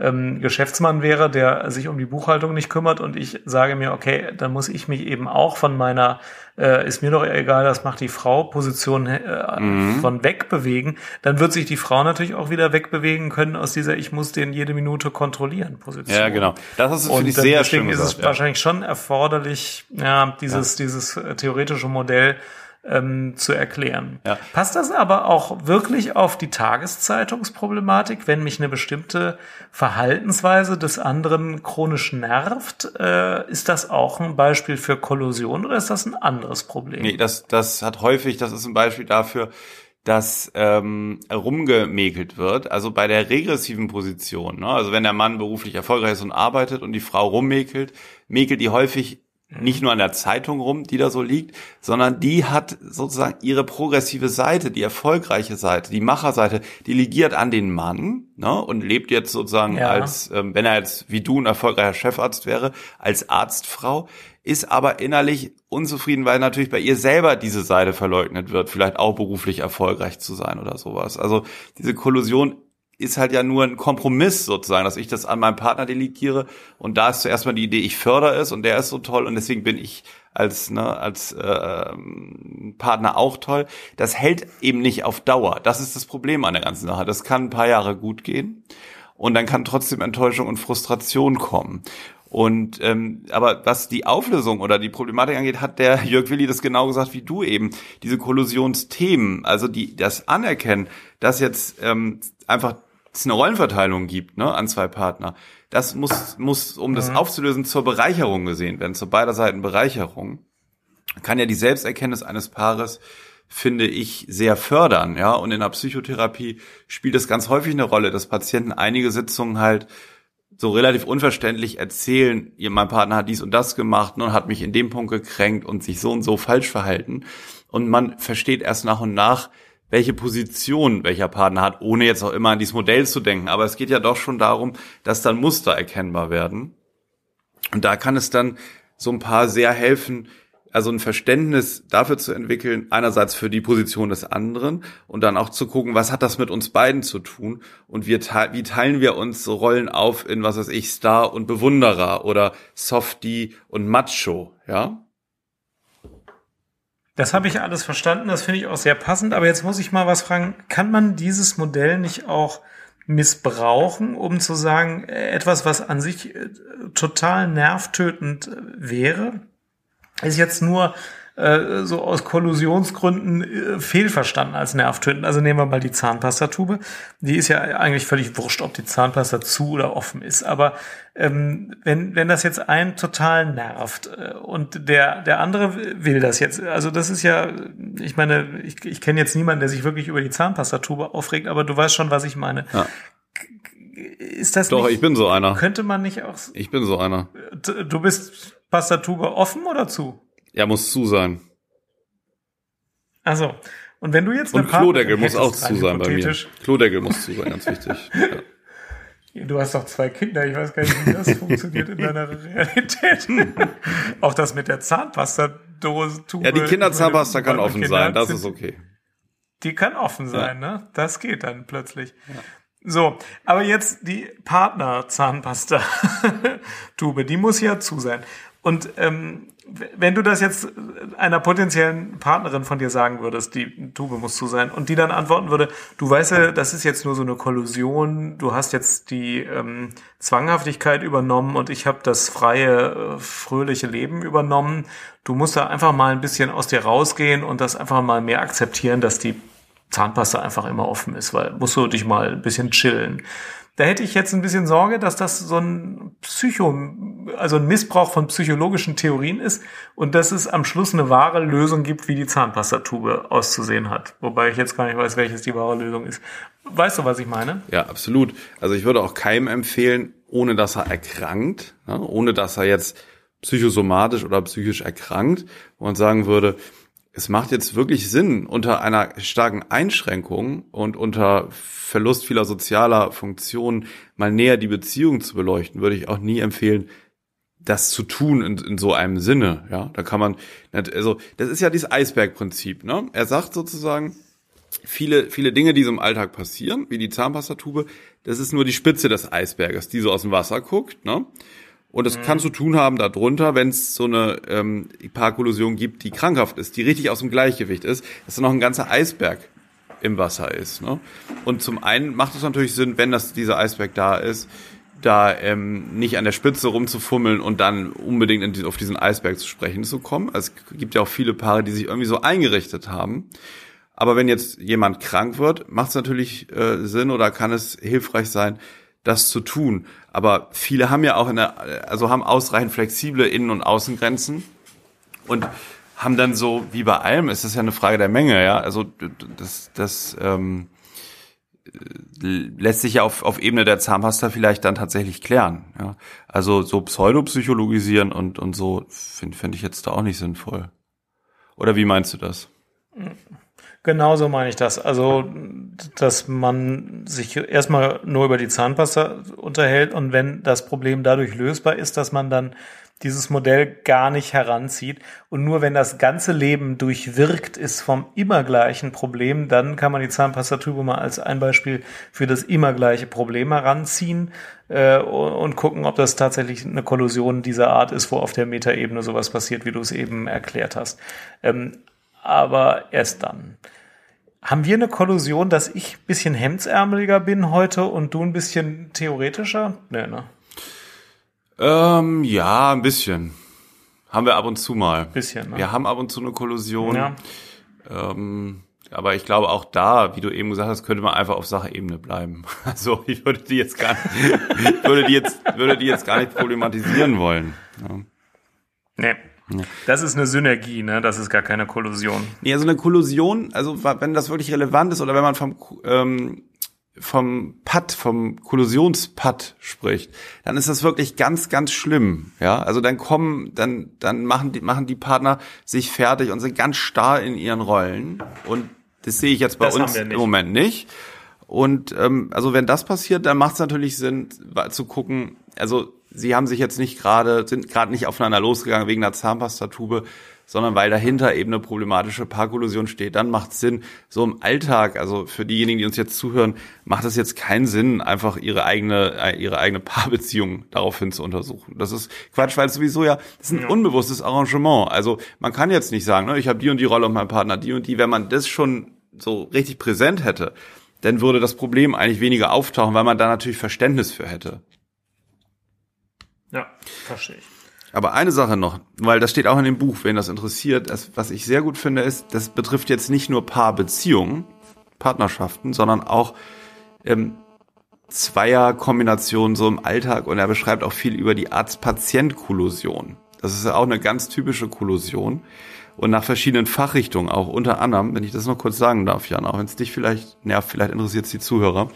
ähm, Geschäftsmann wäre, der sich um die Buchhaltung nicht kümmert und ich sage mir, okay, dann muss ich mich eben auch von meiner äh, ist mir doch egal, das macht die Frau, Position äh, mhm. von wegbewegen, dann wird sich die Frau natürlich auch wieder wegbewegen können aus dieser Ich muss den jede Minute kontrollieren Position. Ja, genau. Das ist, finde ich, sehr deswegen schön ist es ja. wahrscheinlich schon erforderlich, ja, dieses, ja. dieses äh, theoretische Modell ähm, zu erklären. Ja. Passt das aber auch wirklich auf die Tageszeitungsproblematik, wenn mich eine bestimmte Verhaltensweise des anderen chronisch nervt? Äh, ist das auch ein Beispiel für Kollusion oder ist das ein anderes Problem? Nee, das, das hat häufig, das ist ein Beispiel dafür, dass ähm, rumgemäkelt wird, also bei der regressiven Position. Ne? Also wenn der Mann beruflich erfolgreich ist und arbeitet und die Frau rummäkelt, mäkelt die häufig nicht nur an der Zeitung rum, die da so liegt, sondern die hat sozusagen ihre progressive Seite, die erfolgreiche Seite, die Macherseite, die ligiert an den Mann ne, und lebt jetzt sozusagen ja. als, ähm, wenn er jetzt wie du ein erfolgreicher Chefarzt wäre, als Arztfrau, ist aber innerlich unzufrieden, weil natürlich bei ihr selber diese Seite verleugnet wird, vielleicht auch beruflich erfolgreich zu sein oder sowas. Also diese Kollusion ist halt ja nur ein Kompromiss sozusagen, dass ich das an meinem Partner delegiere und da ist zuerst mal die Idee, ich fördere es und der ist so toll und deswegen bin ich als ne, als äh, Partner auch toll. Das hält eben nicht auf Dauer. Das ist das Problem an der ganzen Sache. Das kann ein paar Jahre gut gehen und dann kann trotzdem Enttäuschung und Frustration kommen. Und ähm, aber was die Auflösung oder die Problematik angeht, hat der Jörg Willi das genau gesagt wie du eben. Diese Kollusionsthemen, also die das Anerkennen, dass jetzt ähm, einfach es eine Rollenverteilung gibt, ne, an zwei Partner. Das muss, muss, um das mhm. aufzulösen, zur Bereicherung gesehen werden, zur beider Seiten Bereicherung. Kann ja die Selbsterkenntnis eines Paares, finde ich, sehr fördern, ja. Und in der Psychotherapie spielt es ganz häufig eine Rolle, dass Patienten einige Sitzungen halt so relativ unverständlich erzählen, mein Partner hat dies und das gemacht ne, und hat mich in dem Punkt gekränkt und sich so und so falsch verhalten. Und man versteht erst nach und nach, welche Position welcher Partner hat, ohne jetzt auch immer an dieses Modell zu denken. Aber es geht ja doch schon darum, dass dann Muster erkennbar werden. Und da kann es dann so ein paar sehr helfen, also ein Verständnis dafür zu entwickeln, einerseits für die Position des anderen und dann auch zu gucken, was hat das mit uns beiden zu tun und wir, wie teilen wir uns so Rollen auf in, was weiß ich, Star und Bewunderer oder Softie und Macho, ja? Das habe ich alles verstanden, das finde ich auch sehr passend, aber jetzt muss ich mal was fragen, kann man dieses Modell nicht auch missbrauchen, um zu sagen, äh, etwas, was an sich äh, total nervtötend äh, wäre, ist jetzt nur äh, so aus Kollusionsgründen äh, fehlverstanden als nervtötend. Also nehmen wir mal die Zahnpastatube. Die ist ja eigentlich völlig wurscht, ob die Zahnpasta zu oder offen ist. Aber ähm, wenn, wenn das jetzt einen total nervt äh, und der, der andere will das jetzt, also das ist ja, ich meine, ich, ich kenne jetzt niemanden, der sich wirklich über die Zahnpastatube aufregt, aber du weißt schon, was ich meine. Ja. Ist das Doch, nicht, ich bin so einer. Könnte man nicht auch. Ich bin so einer. Du bist Pastatube offen oder zu? Ja, muss zu sein. Also, und wenn du jetzt Und Klodeckel muss auch zu sein bei mir. Klodeckel muss zu sein, ganz wichtig. Ja. Du hast doch zwei Kinder, ich weiß gar nicht, wie das funktioniert in deiner Realität. auch das mit der Zahnpasta-Dose. Ja, die Kinderzahnpasta kann offen Kinder sein, das ist okay. Die kann offen sein, ja. ne? Das geht dann plötzlich. Ja. So, aber jetzt die Partner-Zahnpasta-Tube, die muss ja zu sein. Und ähm, wenn du das jetzt einer potenziellen Partnerin von dir sagen würdest, die Tube muss zu sein, und die dann antworten würde, du weißt ja, das ist jetzt nur so eine Kollusion, du hast jetzt die ähm, Zwanghaftigkeit übernommen und ich habe das freie, äh, fröhliche Leben übernommen. Du musst da einfach mal ein bisschen aus dir rausgehen und das einfach mal mehr akzeptieren, dass die Zahnpasta einfach immer offen ist, weil musst du dich mal ein bisschen chillen. Da hätte ich jetzt ein bisschen Sorge, dass das so ein Psycho, also ein Missbrauch von psychologischen Theorien ist und dass es am Schluss eine wahre Lösung gibt, wie die Zahnpastatube auszusehen hat. Wobei ich jetzt gar nicht weiß, welches die wahre Lösung ist. Weißt du, was ich meine? Ja, absolut. Also ich würde auch keinem empfehlen, ohne dass er erkrankt, ohne dass er jetzt psychosomatisch oder psychisch erkrankt und sagen würde, es macht jetzt wirklich Sinn, unter einer starken Einschränkung und unter Verlust vieler sozialer Funktionen mal näher die Beziehung zu beleuchten, würde ich auch nie empfehlen, das zu tun in, in so einem Sinne. Ja, da kann man, also das ist ja dieses Eisbergprinzip. Ne? Er sagt sozusagen, viele, viele Dinge, die so im Alltag passieren, wie die Zahnpastatube, das ist nur die Spitze des Eisberges, die so aus dem Wasser guckt, ne? Und das mhm. kann zu tun haben darunter, wenn es so eine ähm, Parkollusion gibt, die krankhaft ist, die richtig aus dem Gleichgewicht ist, dass da noch ein ganzer Eisberg im Wasser ist. Ne? Und zum einen macht es natürlich Sinn, wenn das dieser Eisberg da ist, da ähm, nicht an der Spitze rumzufummeln und dann unbedingt die, auf diesen Eisberg zu sprechen zu kommen. Also es gibt ja auch viele Paare, die sich irgendwie so eingerichtet haben. Aber wenn jetzt jemand krank wird, macht es natürlich äh, Sinn oder kann es hilfreich sein, das zu tun. Aber viele haben ja auch in der, also haben ausreichend flexible Innen- und Außengrenzen und haben dann so, wie bei allem, ist das ja eine Frage der Menge, ja. Also das, das ähm, lässt sich ja auf, auf Ebene der Zahnpasta vielleicht dann tatsächlich klären. Ja. Also so pseudopsychologisieren und, und so finde find ich jetzt da auch nicht sinnvoll. Oder wie meinst du das? Genauso meine ich das. Also, dass man sich erstmal nur über die Zahnpasta unterhält und wenn das Problem dadurch lösbar ist, dass man dann dieses Modell gar nicht heranzieht. Und nur wenn das ganze Leben durchwirkt ist vom immer gleichen Problem, dann kann man die Zahnpastatube mal als ein Beispiel für das immer gleiche Problem heranziehen äh, und gucken, ob das tatsächlich eine Kollusion dieser Art ist, wo auf der Metaebene sowas passiert, wie du es eben erklärt hast. Ähm, aber erst dann. Haben wir eine Kollusion, dass ich ein bisschen hemdsärmeliger bin heute und du ein bisschen theoretischer? Nee, ne? Ähm, ja, ein bisschen. Haben wir ab und zu mal. Bisschen, ne? Wir haben ab und zu eine Kollusion. Ja. Ähm, aber ich glaube auch da, wie du eben gesagt hast, könnte man einfach auf Sachebene bleiben. Also ich würde die jetzt gar nicht, würde die jetzt, würde die jetzt gar nicht problematisieren wollen. Ja. Nee. Das ist eine Synergie, ne? Das ist gar keine Kollusion. Nee, also eine Kollusion, also wenn das wirklich relevant ist oder wenn man vom ähm, vom Pad, vom Kollusionspad spricht, dann ist das wirklich ganz, ganz schlimm. Ja, also dann kommen, dann, dann machen die, machen die Partner sich fertig und sind ganz starr in ihren Rollen. Und das sehe ich jetzt bei das uns im Moment nicht. Und ähm, also wenn das passiert, dann macht es natürlich Sinn zu gucken. Also sie haben sich jetzt nicht gerade, sind gerade nicht aufeinander losgegangen wegen einer Zahnpastatube, sondern weil dahinter eben eine problematische Parkollusion steht, dann macht es Sinn, so im Alltag, also für diejenigen, die uns jetzt zuhören, macht es jetzt keinen Sinn, einfach ihre eigene, äh, ihre eigene Paarbeziehung daraufhin zu untersuchen. Das ist Quatsch, weil es sowieso ja, das ist ein unbewusstes Arrangement. Also man kann jetzt nicht sagen, ne, ich habe die und die Rolle und mein Partner die und die, wenn man das schon so richtig präsent hätte, dann würde das Problem eigentlich weniger auftauchen, weil man da natürlich Verständnis für hätte. Ja, verstehe ich. Aber eine Sache noch, weil das steht auch in dem Buch, wenn das interessiert, das, was ich sehr gut finde, ist, das betrifft jetzt nicht nur Paarbeziehungen, Partnerschaften, sondern auch ähm, Zweierkombinationen so im Alltag. Und er beschreibt auch viel über die Arzt-Patient-Kollusion. Das ist ja auch eine ganz typische Kollusion. Und nach verschiedenen Fachrichtungen auch. Unter anderem, wenn ich das noch kurz sagen darf, Jan, auch wenn es dich vielleicht nervt, vielleicht interessiert es die Zuhörer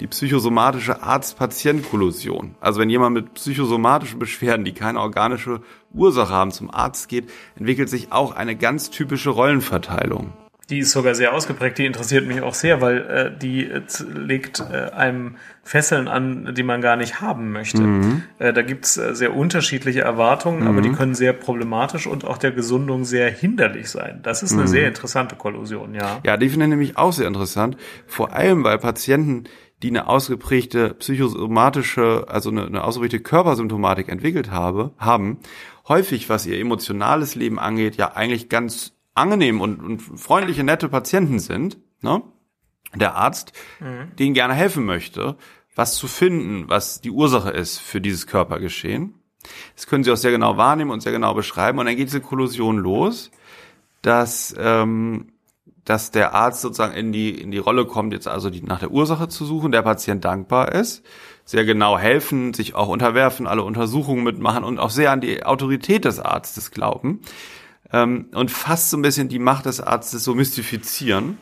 die psychosomatische Arzt-Patient-Kollusion. Also wenn jemand mit psychosomatischen Beschwerden, die keine organische Ursache haben, zum Arzt geht, entwickelt sich auch eine ganz typische Rollenverteilung. Die ist sogar sehr ausgeprägt, die interessiert mich auch sehr, weil äh, die äh, legt äh, einem Fesseln an, die man gar nicht haben möchte. Mhm. Äh, da gibt's äh, sehr unterschiedliche Erwartungen, mhm. aber die mhm. können sehr problematisch und auch der Gesundung sehr hinderlich sein. Das ist eine mhm. sehr interessante Kollusion, ja. Ja, die finde ich nämlich auch sehr interessant. Vor allem, weil Patienten die eine ausgeprägte psychosomatische, also eine, eine ausgeprägte Körpersymptomatik entwickelt habe, haben, häufig, was ihr emotionales Leben angeht, ja eigentlich ganz angenehm und, und freundliche, nette Patienten sind, ne? Der Arzt, mhm. denen gerne helfen möchte, was zu finden, was die Ursache ist für dieses Körpergeschehen. Das können sie auch sehr genau wahrnehmen und sehr genau beschreiben. Und dann geht diese Kollusion los, dass ähm, dass der Arzt sozusagen in die, in die Rolle kommt, jetzt also die, nach der Ursache zu suchen, der Patient dankbar ist, sehr genau helfen, sich auch unterwerfen, alle Untersuchungen mitmachen und auch sehr an die Autorität des Arztes glauben ähm, und fast so ein bisschen die Macht des Arztes so mystifizieren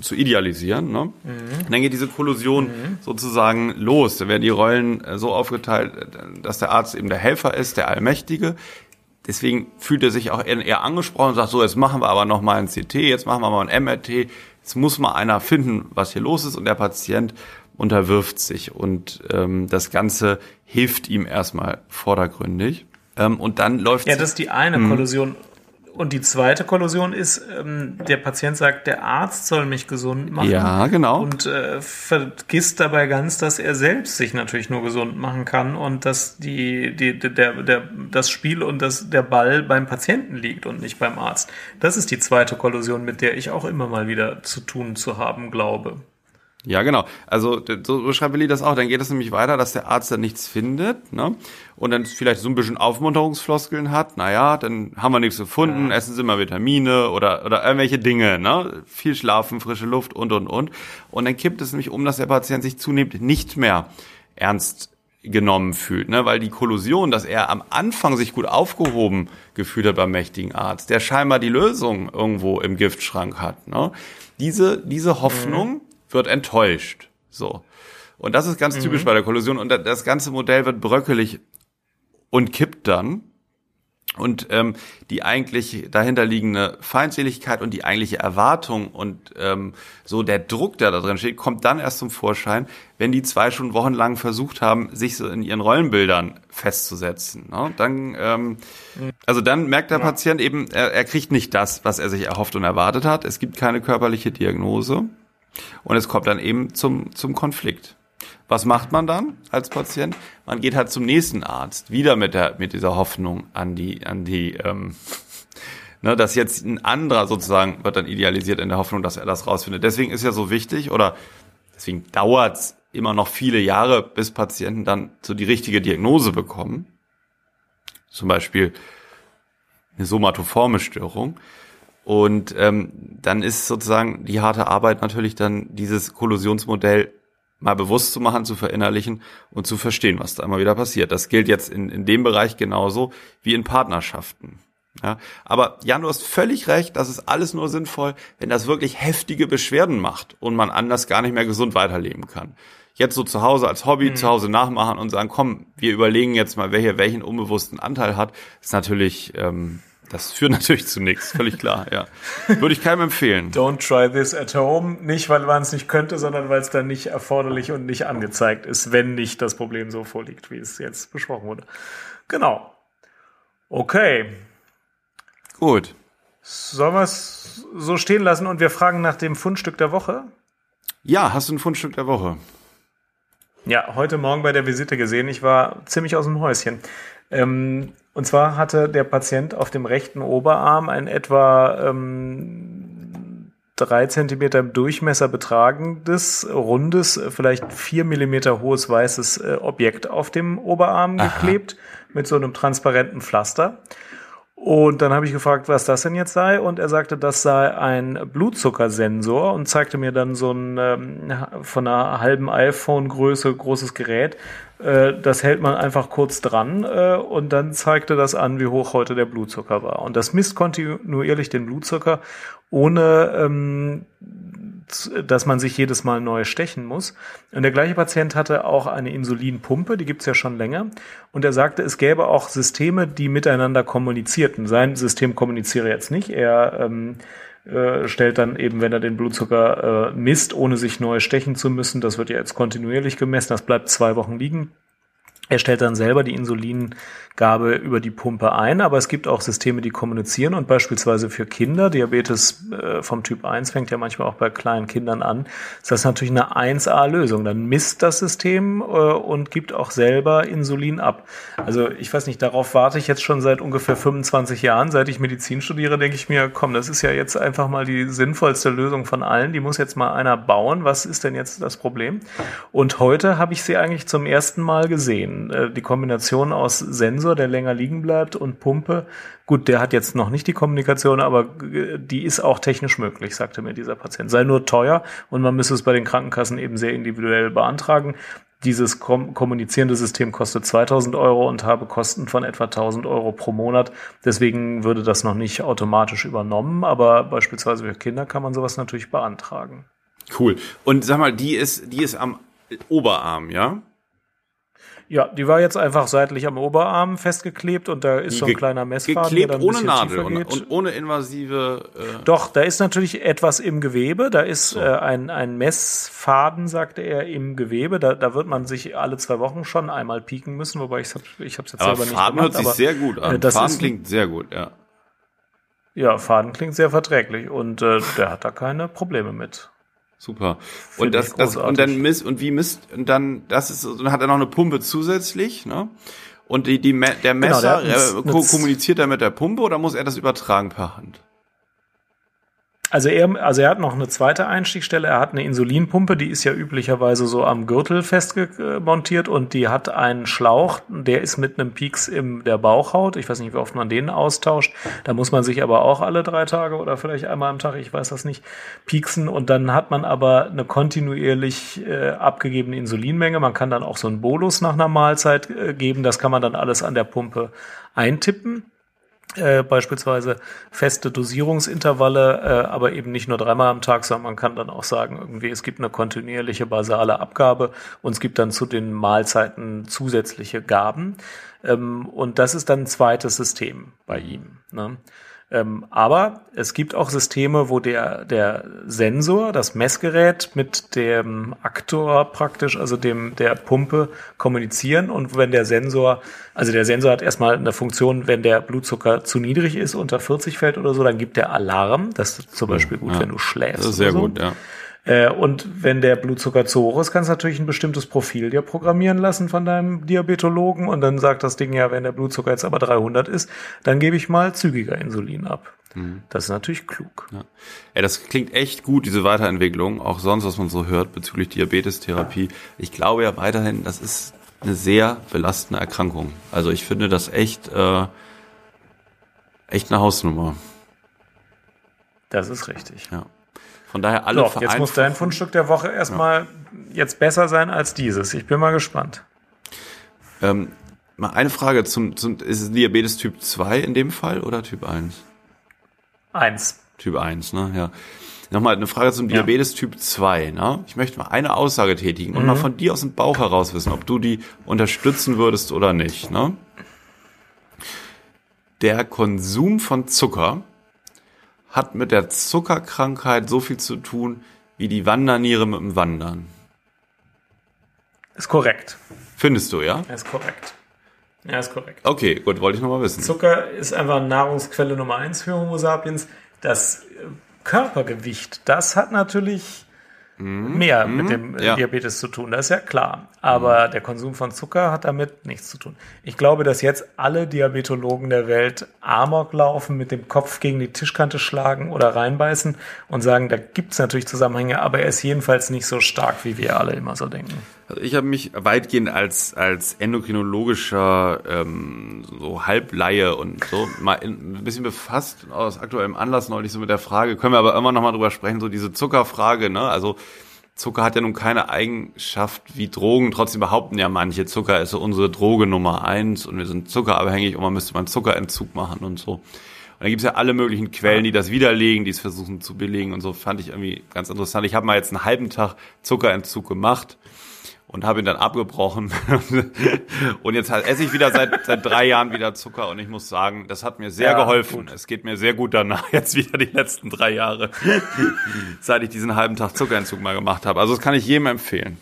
zu idealisieren. Ne? Mhm. Und dann geht diese Kollusion mhm. sozusagen los. Da werden die Rollen äh, so aufgeteilt, dass der Arzt eben der Helfer ist, der Allmächtige, Deswegen fühlt er sich auch eher angesprochen und sagt, so, jetzt machen wir aber noch mal ein CT, jetzt machen wir mal ein MRT. Jetzt muss mal einer finden, was hier los ist und der Patient unterwirft sich und ähm, das Ganze hilft ihm erstmal vordergründig. Ähm, und dann läuft Ja, das ist die eine mhm. Kollusion Und die zweite Kollusion ist, ähm, der Patient sagt, der Arzt soll mich gesund machen. Ja, genau. Und äh, vergisst dabei ganz, dass er selbst sich natürlich nur gesund machen kann und dass die, die, der, der, das Spiel und das, der Ball beim Patienten liegt und nicht beim Arzt. Das ist die zweite Kollusion, mit der ich auch immer mal wieder zu tun zu haben glaube. Ja, genau. Also so, so schreibt Willi das auch. Dann geht es nämlich weiter, dass der Arzt dann nichts findet, ne? Und dann vielleicht so ein bisschen Aufmunterungsfloskeln hat. Naja, dann haben wir nichts gefunden, ja. essen Sie mal Vitamine oder, oder irgendwelche Dinge, ne? Viel schlafen, frische Luft und, und, und. Und dann kippt es nämlich um, dass der Patient sich zunehmend nicht mehr ernst genommen fühlt, ne? weil die Kollusion, dass er am Anfang sich gut aufgehoben gefühlt hat beim mächtigen Arzt, der scheinbar die Lösung irgendwo im Giftschrank hat. Ne? Diese, diese Hoffnung, mhm wird enttäuscht. So. Und das ist ganz mhm. typisch bei der Kollision. Und das ganze Modell wird bröckelig und kippt dann. Und ähm, die eigentlich dahinterliegende Feindseligkeit und die eigentliche Erwartung und ähm, so der Druck, der da drin steht, kommt dann erst zum Vorschein, wenn die zwei schon wochenlang versucht haben, sich so in ihren Rollenbildern festzusetzen. Ne? Dann, ähm, also dann merkt der ja. Patient eben, er, er kriegt nicht das, was er sich erhofft und erwartet hat. Es gibt keine körperliche Diagnose. Und es kommt dann eben zum, zum Konflikt. Was macht man dann als Patient? Man geht halt zum nächsten Arzt, wieder mit der, mit dieser Hoffnung an die, an die, ähm, ne, dass jetzt ein anderer sozusagen wird dann idealisiert in der Hoffnung, dass er das rausfindet. Deswegen ist ja so wichtig oder deswegen dauert es immer noch viele Jahre, bis Patienten dann so die richtige Diagnose bekommen. Zum Beispiel eine somatoforme Störung. Und ähm, dann ist sozusagen die harte Arbeit natürlich dann dieses Kollusionsmodell mal bewusst zu machen, zu verinnerlichen und zu verstehen, was da immer wieder passiert. Das gilt jetzt in, in dem Bereich genauso wie in Partnerschaften. Ja, aber Jan, du hast völlig recht, das ist alles nur sinnvoll, wenn das wirklich heftige Beschwerden macht und man anders gar nicht mehr gesund weiterleben kann. Jetzt so zu Hause als Hobby, mhm. zu Hause nachmachen und sagen, komm, wir überlegen jetzt mal, wer hier welchen unbewussten Anteil hat, ist natürlich ähm, das führt natürlich zu nichts, völlig klar, ja. Würde ich keinem empfehlen. Don't try this at home. Nicht, weil man es nicht könnte, sondern weil es dann nicht erforderlich und nicht angezeigt ist, wenn nicht das Problem so vorliegt, wie es jetzt besprochen wurde. Genau. Okay. Gut. Sollen wir es so stehen lassen und wir fragen nach dem Fundstück der Woche? Ja, hast du ein Fundstück der Woche? Ja, heute Morgen bei der Visite gesehen. Ich war ziemlich aus dem Häuschen. Ähm, und zwar hatte der Patient auf dem rechten Oberarm ein etwa ähm, drei Zentimeter im Durchmesser betragendes, rundes, vielleicht vier Millimeter hohes weißes äh, Objekt auf dem Oberarm Aha. geklebt mit so einem transparenten Pflaster. Und dann habe ich gefragt, was das denn jetzt sei. Und er sagte, das sei ein Blutzuckersensor und zeigte mir dann so ein ähm, von einer halben iPhone-Größe großes Gerät. Äh, das hält man einfach kurz dran äh, und dann zeigte das an, wie hoch heute der Blutzucker war. Und das misst kontinuierlich den Blutzucker, ohne ähm, dass man sich jedes Mal neu stechen muss. Und der gleiche Patient hatte auch eine Insulinpumpe, die gibt's ja schon länger. Und er sagte, es gäbe auch Systeme, die miteinander kommunizierten. Sein System kommuniziere jetzt nicht. Er ähm, äh, stellt dann eben, wenn er den Blutzucker äh, misst, ohne sich neu stechen zu müssen, das wird ja jetzt kontinuierlich gemessen, das bleibt zwei Wochen liegen. Er stellt dann selber die Insulin Gabe über die Pumpe ein, aber es gibt auch Systeme, die kommunizieren und beispielsweise für Kinder, Diabetes äh, vom Typ 1 fängt ja manchmal auch bei kleinen Kindern an, ist das natürlich eine 1A-Lösung. Dann misst das System äh, und gibt auch selber Insulin ab. Also ich weiß nicht, darauf warte ich jetzt schon seit ungefähr 25 Jahren. Seit ich Medizin studiere, denke ich mir, komm, das ist ja jetzt einfach mal die sinnvollste Lösung von allen. Die muss jetzt mal einer bauen. Was ist denn jetzt das Problem? Und heute habe ich sie eigentlich zum ersten Mal gesehen. Äh, die Kombination aus Sensor der länger liegen bleibt und Pumpe. Gut, der hat jetzt noch nicht die Kommunikation, aber die ist auch technisch möglich, sagte mir dieser Patient. Sei nur teuer und man müsse es bei den Krankenkassen eben sehr individuell beantragen. Dieses kom kommunizierende System kostet 2000 Euro und habe Kosten von etwa 1000 Euro pro Monat. Deswegen würde das noch nicht automatisch übernommen, aber beispielsweise für Kinder kann man sowas natürlich beantragen. Cool. Und sag mal, die ist, die ist am Oberarm, ja? Ja, die war jetzt einfach seitlich am Oberarm festgeklebt und da ist so ein kleiner Messfaden. Geklebt der ohne Nadel und, und, ohne invasive. Äh Doch, da ist natürlich etwas im Gewebe. Da ist so. äh, ein, ein Messfaden, sagte er, im Gewebe. Da, da wird man sich alle zwei Wochen schon einmal pieken müssen, wobei ich habe ich hab's jetzt aber selber Faden nicht gemacht. Faden hört sich sehr gut an. Das Faden ist, klingt sehr gut, ja. Ja, Faden klingt sehr verträglich und äh, der hat da keine Probleme mit. Super. und das, das und dann misst und wie misst und dann das ist dann hat er noch eine Pumpe zusätzlich, ne? Und die, die der genau, Messer genau, der äh, kommuniziert er mit der Pumpe oder muss er das übertragen per Hand? Also er, also er hat noch eine zweite Einstiegstelle. Er hat eine Insulinpumpe, die ist ja üblicherweise so am Gürtel festmontiert und die hat einen Schlauch, der ist mit einem Pieks in der Bauchhaut. Ich weiß nicht, wie oft man den austauscht. Da muss man sich aber auch alle drei Tage oder vielleicht einmal am Tag, ich weiß das nicht, pieksen. Und dann hat man aber eine kontinuierlich äh, abgegebene Insulinmenge. Man kann dann auch so einen Bolus nach einer Mahlzeit äh, geben. Das kann man dann alles an der Pumpe eintippen. Äh, beispielsweise feste Dosierungsintervalle, äh, aber eben nicht nur dreimal am Tag, sondern man kann dann auch sagen, irgendwie es gibt eine kontinuierliche basale Abgabe und es gibt dann zu den Mahlzeiten zusätzliche Gaben. Ähm, und das ist dann ein zweites System bei ihm. Ne? Ähm, aber es gibt auch Systeme, wo der, der Sensor, das Messgerät mit dem Aktor praktisch, also dem, der Pumpe kommunizieren und wenn der Sensor, also der Sensor hat erstmal eine Funktion, wenn der Blutzucker zu niedrig ist, unter 40 fällt oder so, dann gibt der Alarm. Das ist zum Beispiel gut, ja. wenn du schläfst. Das ist sehr so. gut, ja. Äh, und wenn der Blutzucker zu hoch ist, kannst du natürlich ein bestimmtes Profil dir programmieren lassen von deinem Diabetologen und dann sagt das Ding ja, wenn der Blutzucker jetzt aber 300 ist, dann gebe ich mal zügiger Insulin ab. Mhm. Das ist natürlich klug. Ja. ja, das klingt echt gut, diese Weiterentwicklung, auch sonst, was man so hört bezüglich Diabetestherapie. Ich glaube ja weiterhin, das ist eine sehr belastende Erkrankung. Also ich finde das echt, äh, echt eine Hausnummer. Das ist richtig. Ja. Von daher alle Doch, Jetzt muss dein Fundstück der Woche erstmal ja. jetzt besser sein als dieses. Ich bin mal gespannt. Ähm, mal eine Frage zum, zum ist es Diabetes Typ 2 in dem Fall oder Typ 1? 1. Typ 1, ne? Ja. Nochmal eine Frage zum Diabetes ja. Typ 2. Ne? Ich möchte mal eine Aussage tätigen und mhm. mal von dir aus dem Bauch heraus wissen, ob du die unterstützen würdest oder nicht. Ne? Der Konsum von Zucker hat mit der Zuckerkrankheit so viel zu tun wie die Wanderniere mit dem Wandern. Ist korrekt. Findest du, ja? Ist korrekt. Ja, ist korrekt. Okay, gut, wollte ich nochmal wissen. Zucker ist einfach Nahrungsquelle Nummer eins für Homo sapiens. Das Körpergewicht, das hat natürlich mhm. mehr mhm. mit dem ja. Diabetes zu tun, das ist ja klar. Aber mhm. der Konsum von Zucker hat damit nichts zu tun. Ich glaube, dass jetzt alle Diabetologen der Welt Amok laufen, mit dem Kopf gegen die Tischkante schlagen oder reinbeißen und sagen, da gibt es natürlich Zusammenhänge, aber er ist jedenfalls nicht so stark, wie wir alle immer so denken. Also ich habe mich weitgehend als als endokrinologischer ähm, so Halbleihe und so mal ein bisschen befasst aus aktuellem Anlass neulich so mit der Frage, können wir aber immer noch mal drüber sprechen, so diese Zuckerfrage, ne? Also Zucker hat ja nun keine Eigenschaft wie Drogen, trotzdem behaupten ja manche, Zucker ist so unsere Droge Nummer eins und wir sind zuckerabhängig und man müsste mal einen Zuckerentzug machen und so. Und da gibt's ja alle möglichen Quellen, die das widerlegen, die es versuchen zu belegen und so fand ich irgendwie ganz interessant. Ich habe mal jetzt einen halben Tag Zuckerentzug gemacht und habe ihn dann abgebrochen. und jetzt esse ich wieder seit, seit drei Jahren wieder Zucker und ich muss sagen, das hat mir sehr ja, geholfen. Gut. Es geht mir sehr gut danach, jetzt wieder die letzten drei Jahre, seit ich diesen halben Tag Zuckerentzug mal gemacht habe. Also das kann ich jedem empfehlen.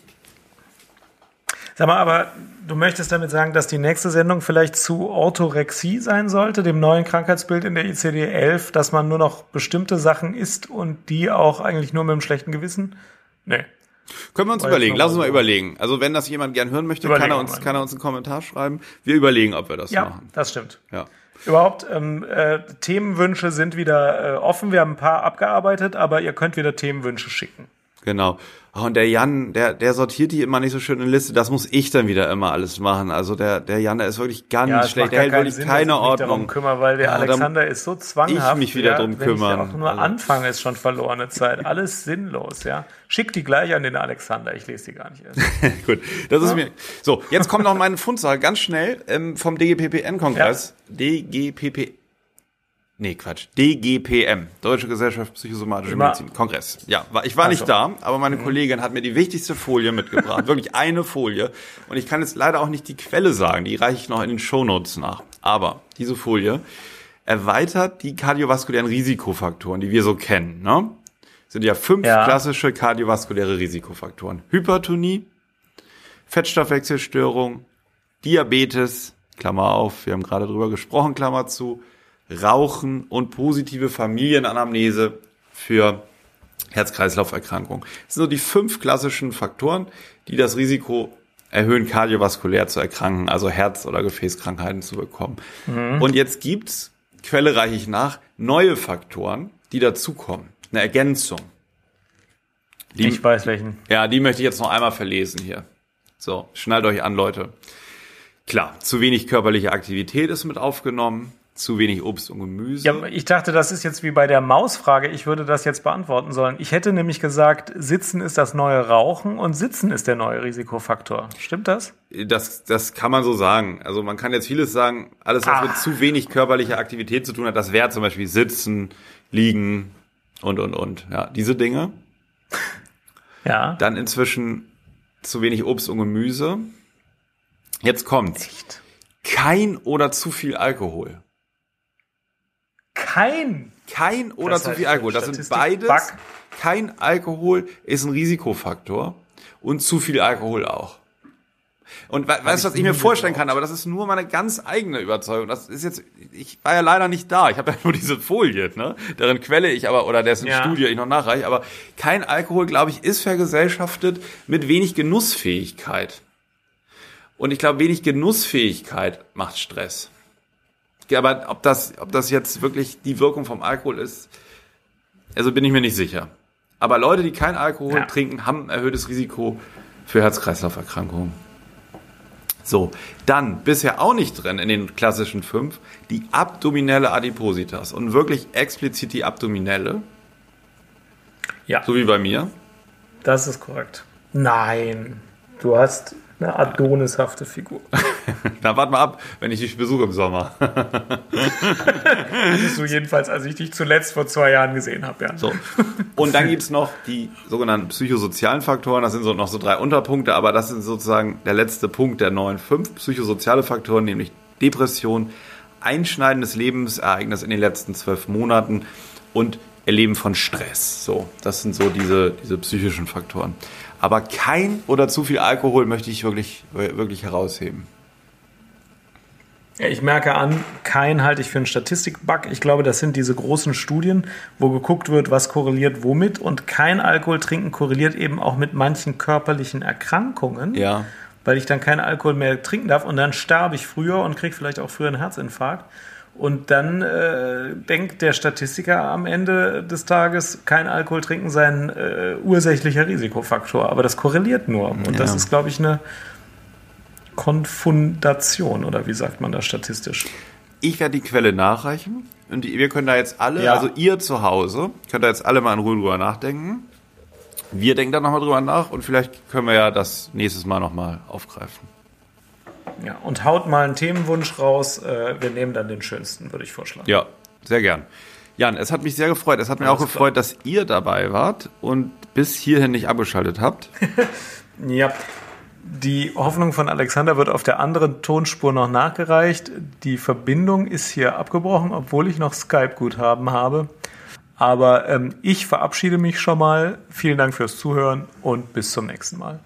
Sag mal, aber du möchtest damit sagen, dass die nächste Sendung vielleicht zu Orthorexie sein sollte, dem neuen Krankheitsbild in der ICD-11, dass man nur noch bestimmte Sachen isst und die auch eigentlich nur mit einem schlechten Gewissen? Nee. Können wir uns überlegen. Lass uns mal überlegen. Also wenn das jemand gern hören möchte, kann er, uns, kann er uns einen Kommentar schreiben. Wir überlegen, ob wir das ja, machen. das stimmt. Ja. Überhaupt, ähm, äh, Themenwünsche sind wieder äh, offen. Wir haben ein paar abgearbeitet, aber ihr könnt wieder Themenwünsche schicken. Genau. Oh, und der Jan, der, der sortiert die immer nicht so schön in Liste. Das muss ich dann wieder immer alles machen. Also der, der Jan, der ist wirklich ganz ja, schlecht. Der hält wirklich Sinn, keine dass ich Ordnung. Darum kümmere, weil der ja, Alexander ist so zwanghaft. Ich mich wieder ja, drum kümmern. Wenn ich auch nur also. anfange, ist schon verlorene Zeit. Alles sinnlos, ja. Schick die gleich an den Alexander. Ich lese die gar nicht erst. Gut, das ist mir. So, jetzt kommt noch meine Fundsache ganz schnell ähm, vom DGPPN-Kongress. DGPP Nee, Quatsch. DGPM, Deutsche Gesellschaft Psychosomatische Immer. Medizin, Kongress. Ja, ich war also. nicht da, aber meine mhm. Kollegin hat mir die wichtigste Folie mitgebracht. Wirklich eine Folie. Und ich kann jetzt leider auch nicht die Quelle sagen, die reiche ich noch in den Shownotes nach. Aber diese Folie erweitert die kardiovaskulären Risikofaktoren, die wir so kennen. Ne? sind ja fünf ja. klassische kardiovaskuläre Risikofaktoren. Hypertonie, Fettstoffwechselstörung, Diabetes, Klammer auf, wir haben gerade drüber gesprochen, Klammer zu, Rauchen und positive Familienanamnese für Herz-Kreislauf-Erkrankungen. Das sind so die fünf klassischen Faktoren, die das Risiko erhöhen, kardiovaskulär zu erkranken, also Herz- oder Gefäßkrankheiten zu bekommen. Mhm. Und jetzt gibt's, Quelle reiche ich nach, neue Faktoren, die dazukommen. Eine Ergänzung. Die, ich weiß welchen. Ja, die möchte ich jetzt noch einmal verlesen hier. So, schnallt euch an, Leute. Klar, zu wenig körperliche Aktivität ist mit aufgenommen zu wenig Obst und Gemüse. Ja, ich dachte, das ist jetzt wie bei der Mausfrage. Ich würde das jetzt beantworten sollen. Ich hätte nämlich gesagt, Sitzen ist das neue Rauchen und Sitzen ist der neue Risikofaktor. Stimmt das? Das, das kann man so sagen. Also man kann jetzt vieles sagen. Alles, was Ach. mit zu wenig körperlicher Aktivität zu tun hat, das wäre zum Beispiel Sitzen, Liegen und, und, und. Ja, diese Dinge. Ja. Dann inzwischen zu wenig Obst und Gemüse. Jetzt kommt's. Echt? Kein oder zu viel Alkohol. Kein. Kein oder das zu viel Alkohol. Das sind beides. Bug. Kein Alkohol ist ein Risikofaktor und zu viel Alkohol auch. Und we weißt du, was ich mir vorstellen kann, aber das ist nur meine ganz eigene Überzeugung. Das ist jetzt, ich war ja leider nicht da. Ich habe ja nur diese Folie, ne? Darin quelle ich aber, oder dessen ja. Studie ich noch nachreiche. Aber kein Alkohol, glaube ich, ist vergesellschaftet mit wenig Genussfähigkeit. Und ich glaube, wenig Genussfähigkeit macht Stress aber ob das, ob das jetzt wirklich die Wirkung vom Alkohol ist, also bin ich mir nicht sicher. Aber Leute, die kein Alkohol ja. trinken, haben ein erhöhtes Risiko für Herz-Kreislauf-Erkrankungen. So, dann bisher auch nicht drin in den klassischen fünf, die abdominelle Adipositas und wirklich explizit die abdominelle. Ja. So wie bei mir. Das ist korrekt. Nein, du hast eine adonishafte Figur. Na, warte mal ab, wenn ich dich besuche im Sommer. so jedenfalls, als ich dich zuletzt vor zwei Jahren gesehen habe, ja. So. Und dann gibt's noch die sogenannten psychosozialen Faktoren. Das sind so noch so drei Unterpunkte, aber das sind sozusagen der letzte Punkt der neuen fünf psychosoziale Faktoren, nämlich Depression, einschneidendes Lebensereignis in den letzten zwölf Monaten und Erleben von Stress. So, das sind so diese, diese psychischen Faktoren. Aber kein oder zu viel Alkohol möchte ich wirklich, wirklich herausheben. Ich merke an, kein halte ich für einen Statistikbug. Ich glaube, das sind diese großen Studien, wo geguckt wird, was korreliert womit. Und kein Alkohol trinken korreliert eben auch mit manchen körperlichen Erkrankungen. Ja. Weil ich dann keinen Alkohol mehr trinken darf und dann sterbe ich früher und kriege vielleicht auch früher einen Herzinfarkt. Und dann äh, denkt der Statistiker am Ende des Tages, kein Alkohol trinken sei ein äh, ursächlicher Risikofaktor. Aber das korreliert nur. Und ja. das ist, glaube ich, eine Konfundation oder wie sagt man das statistisch? Ich werde die Quelle nachreichen und die, wir können da jetzt alle, ja. also ihr zu Hause, könnt da jetzt alle mal in Ruhe drüber nachdenken. Wir denken da nochmal drüber nach und vielleicht können wir ja das nächstes Mal nochmal aufgreifen. Ja, und haut mal einen Themenwunsch raus. Äh, wir nehmen dann den schönsten, würde ich vorschlagen. Ja, sehr gern. Jan, es hat mich sehr gefreut. Es hat mir Alles auch gefreut, klar. dass ihr dabei wart und bis hierhin nicht abgeschaltet habt. ja. Die Hoffnung von Alexander wird auf der anderen Tonspur noch nachgereicht. Die Verbindung ist hier abgebrochen, obwohl ich noch Skype-Guthaben habe. Aber ähm, ich verabschiede mich schon mal. Vielen Dank fürs Zuhören und bis zum nächsten Mal.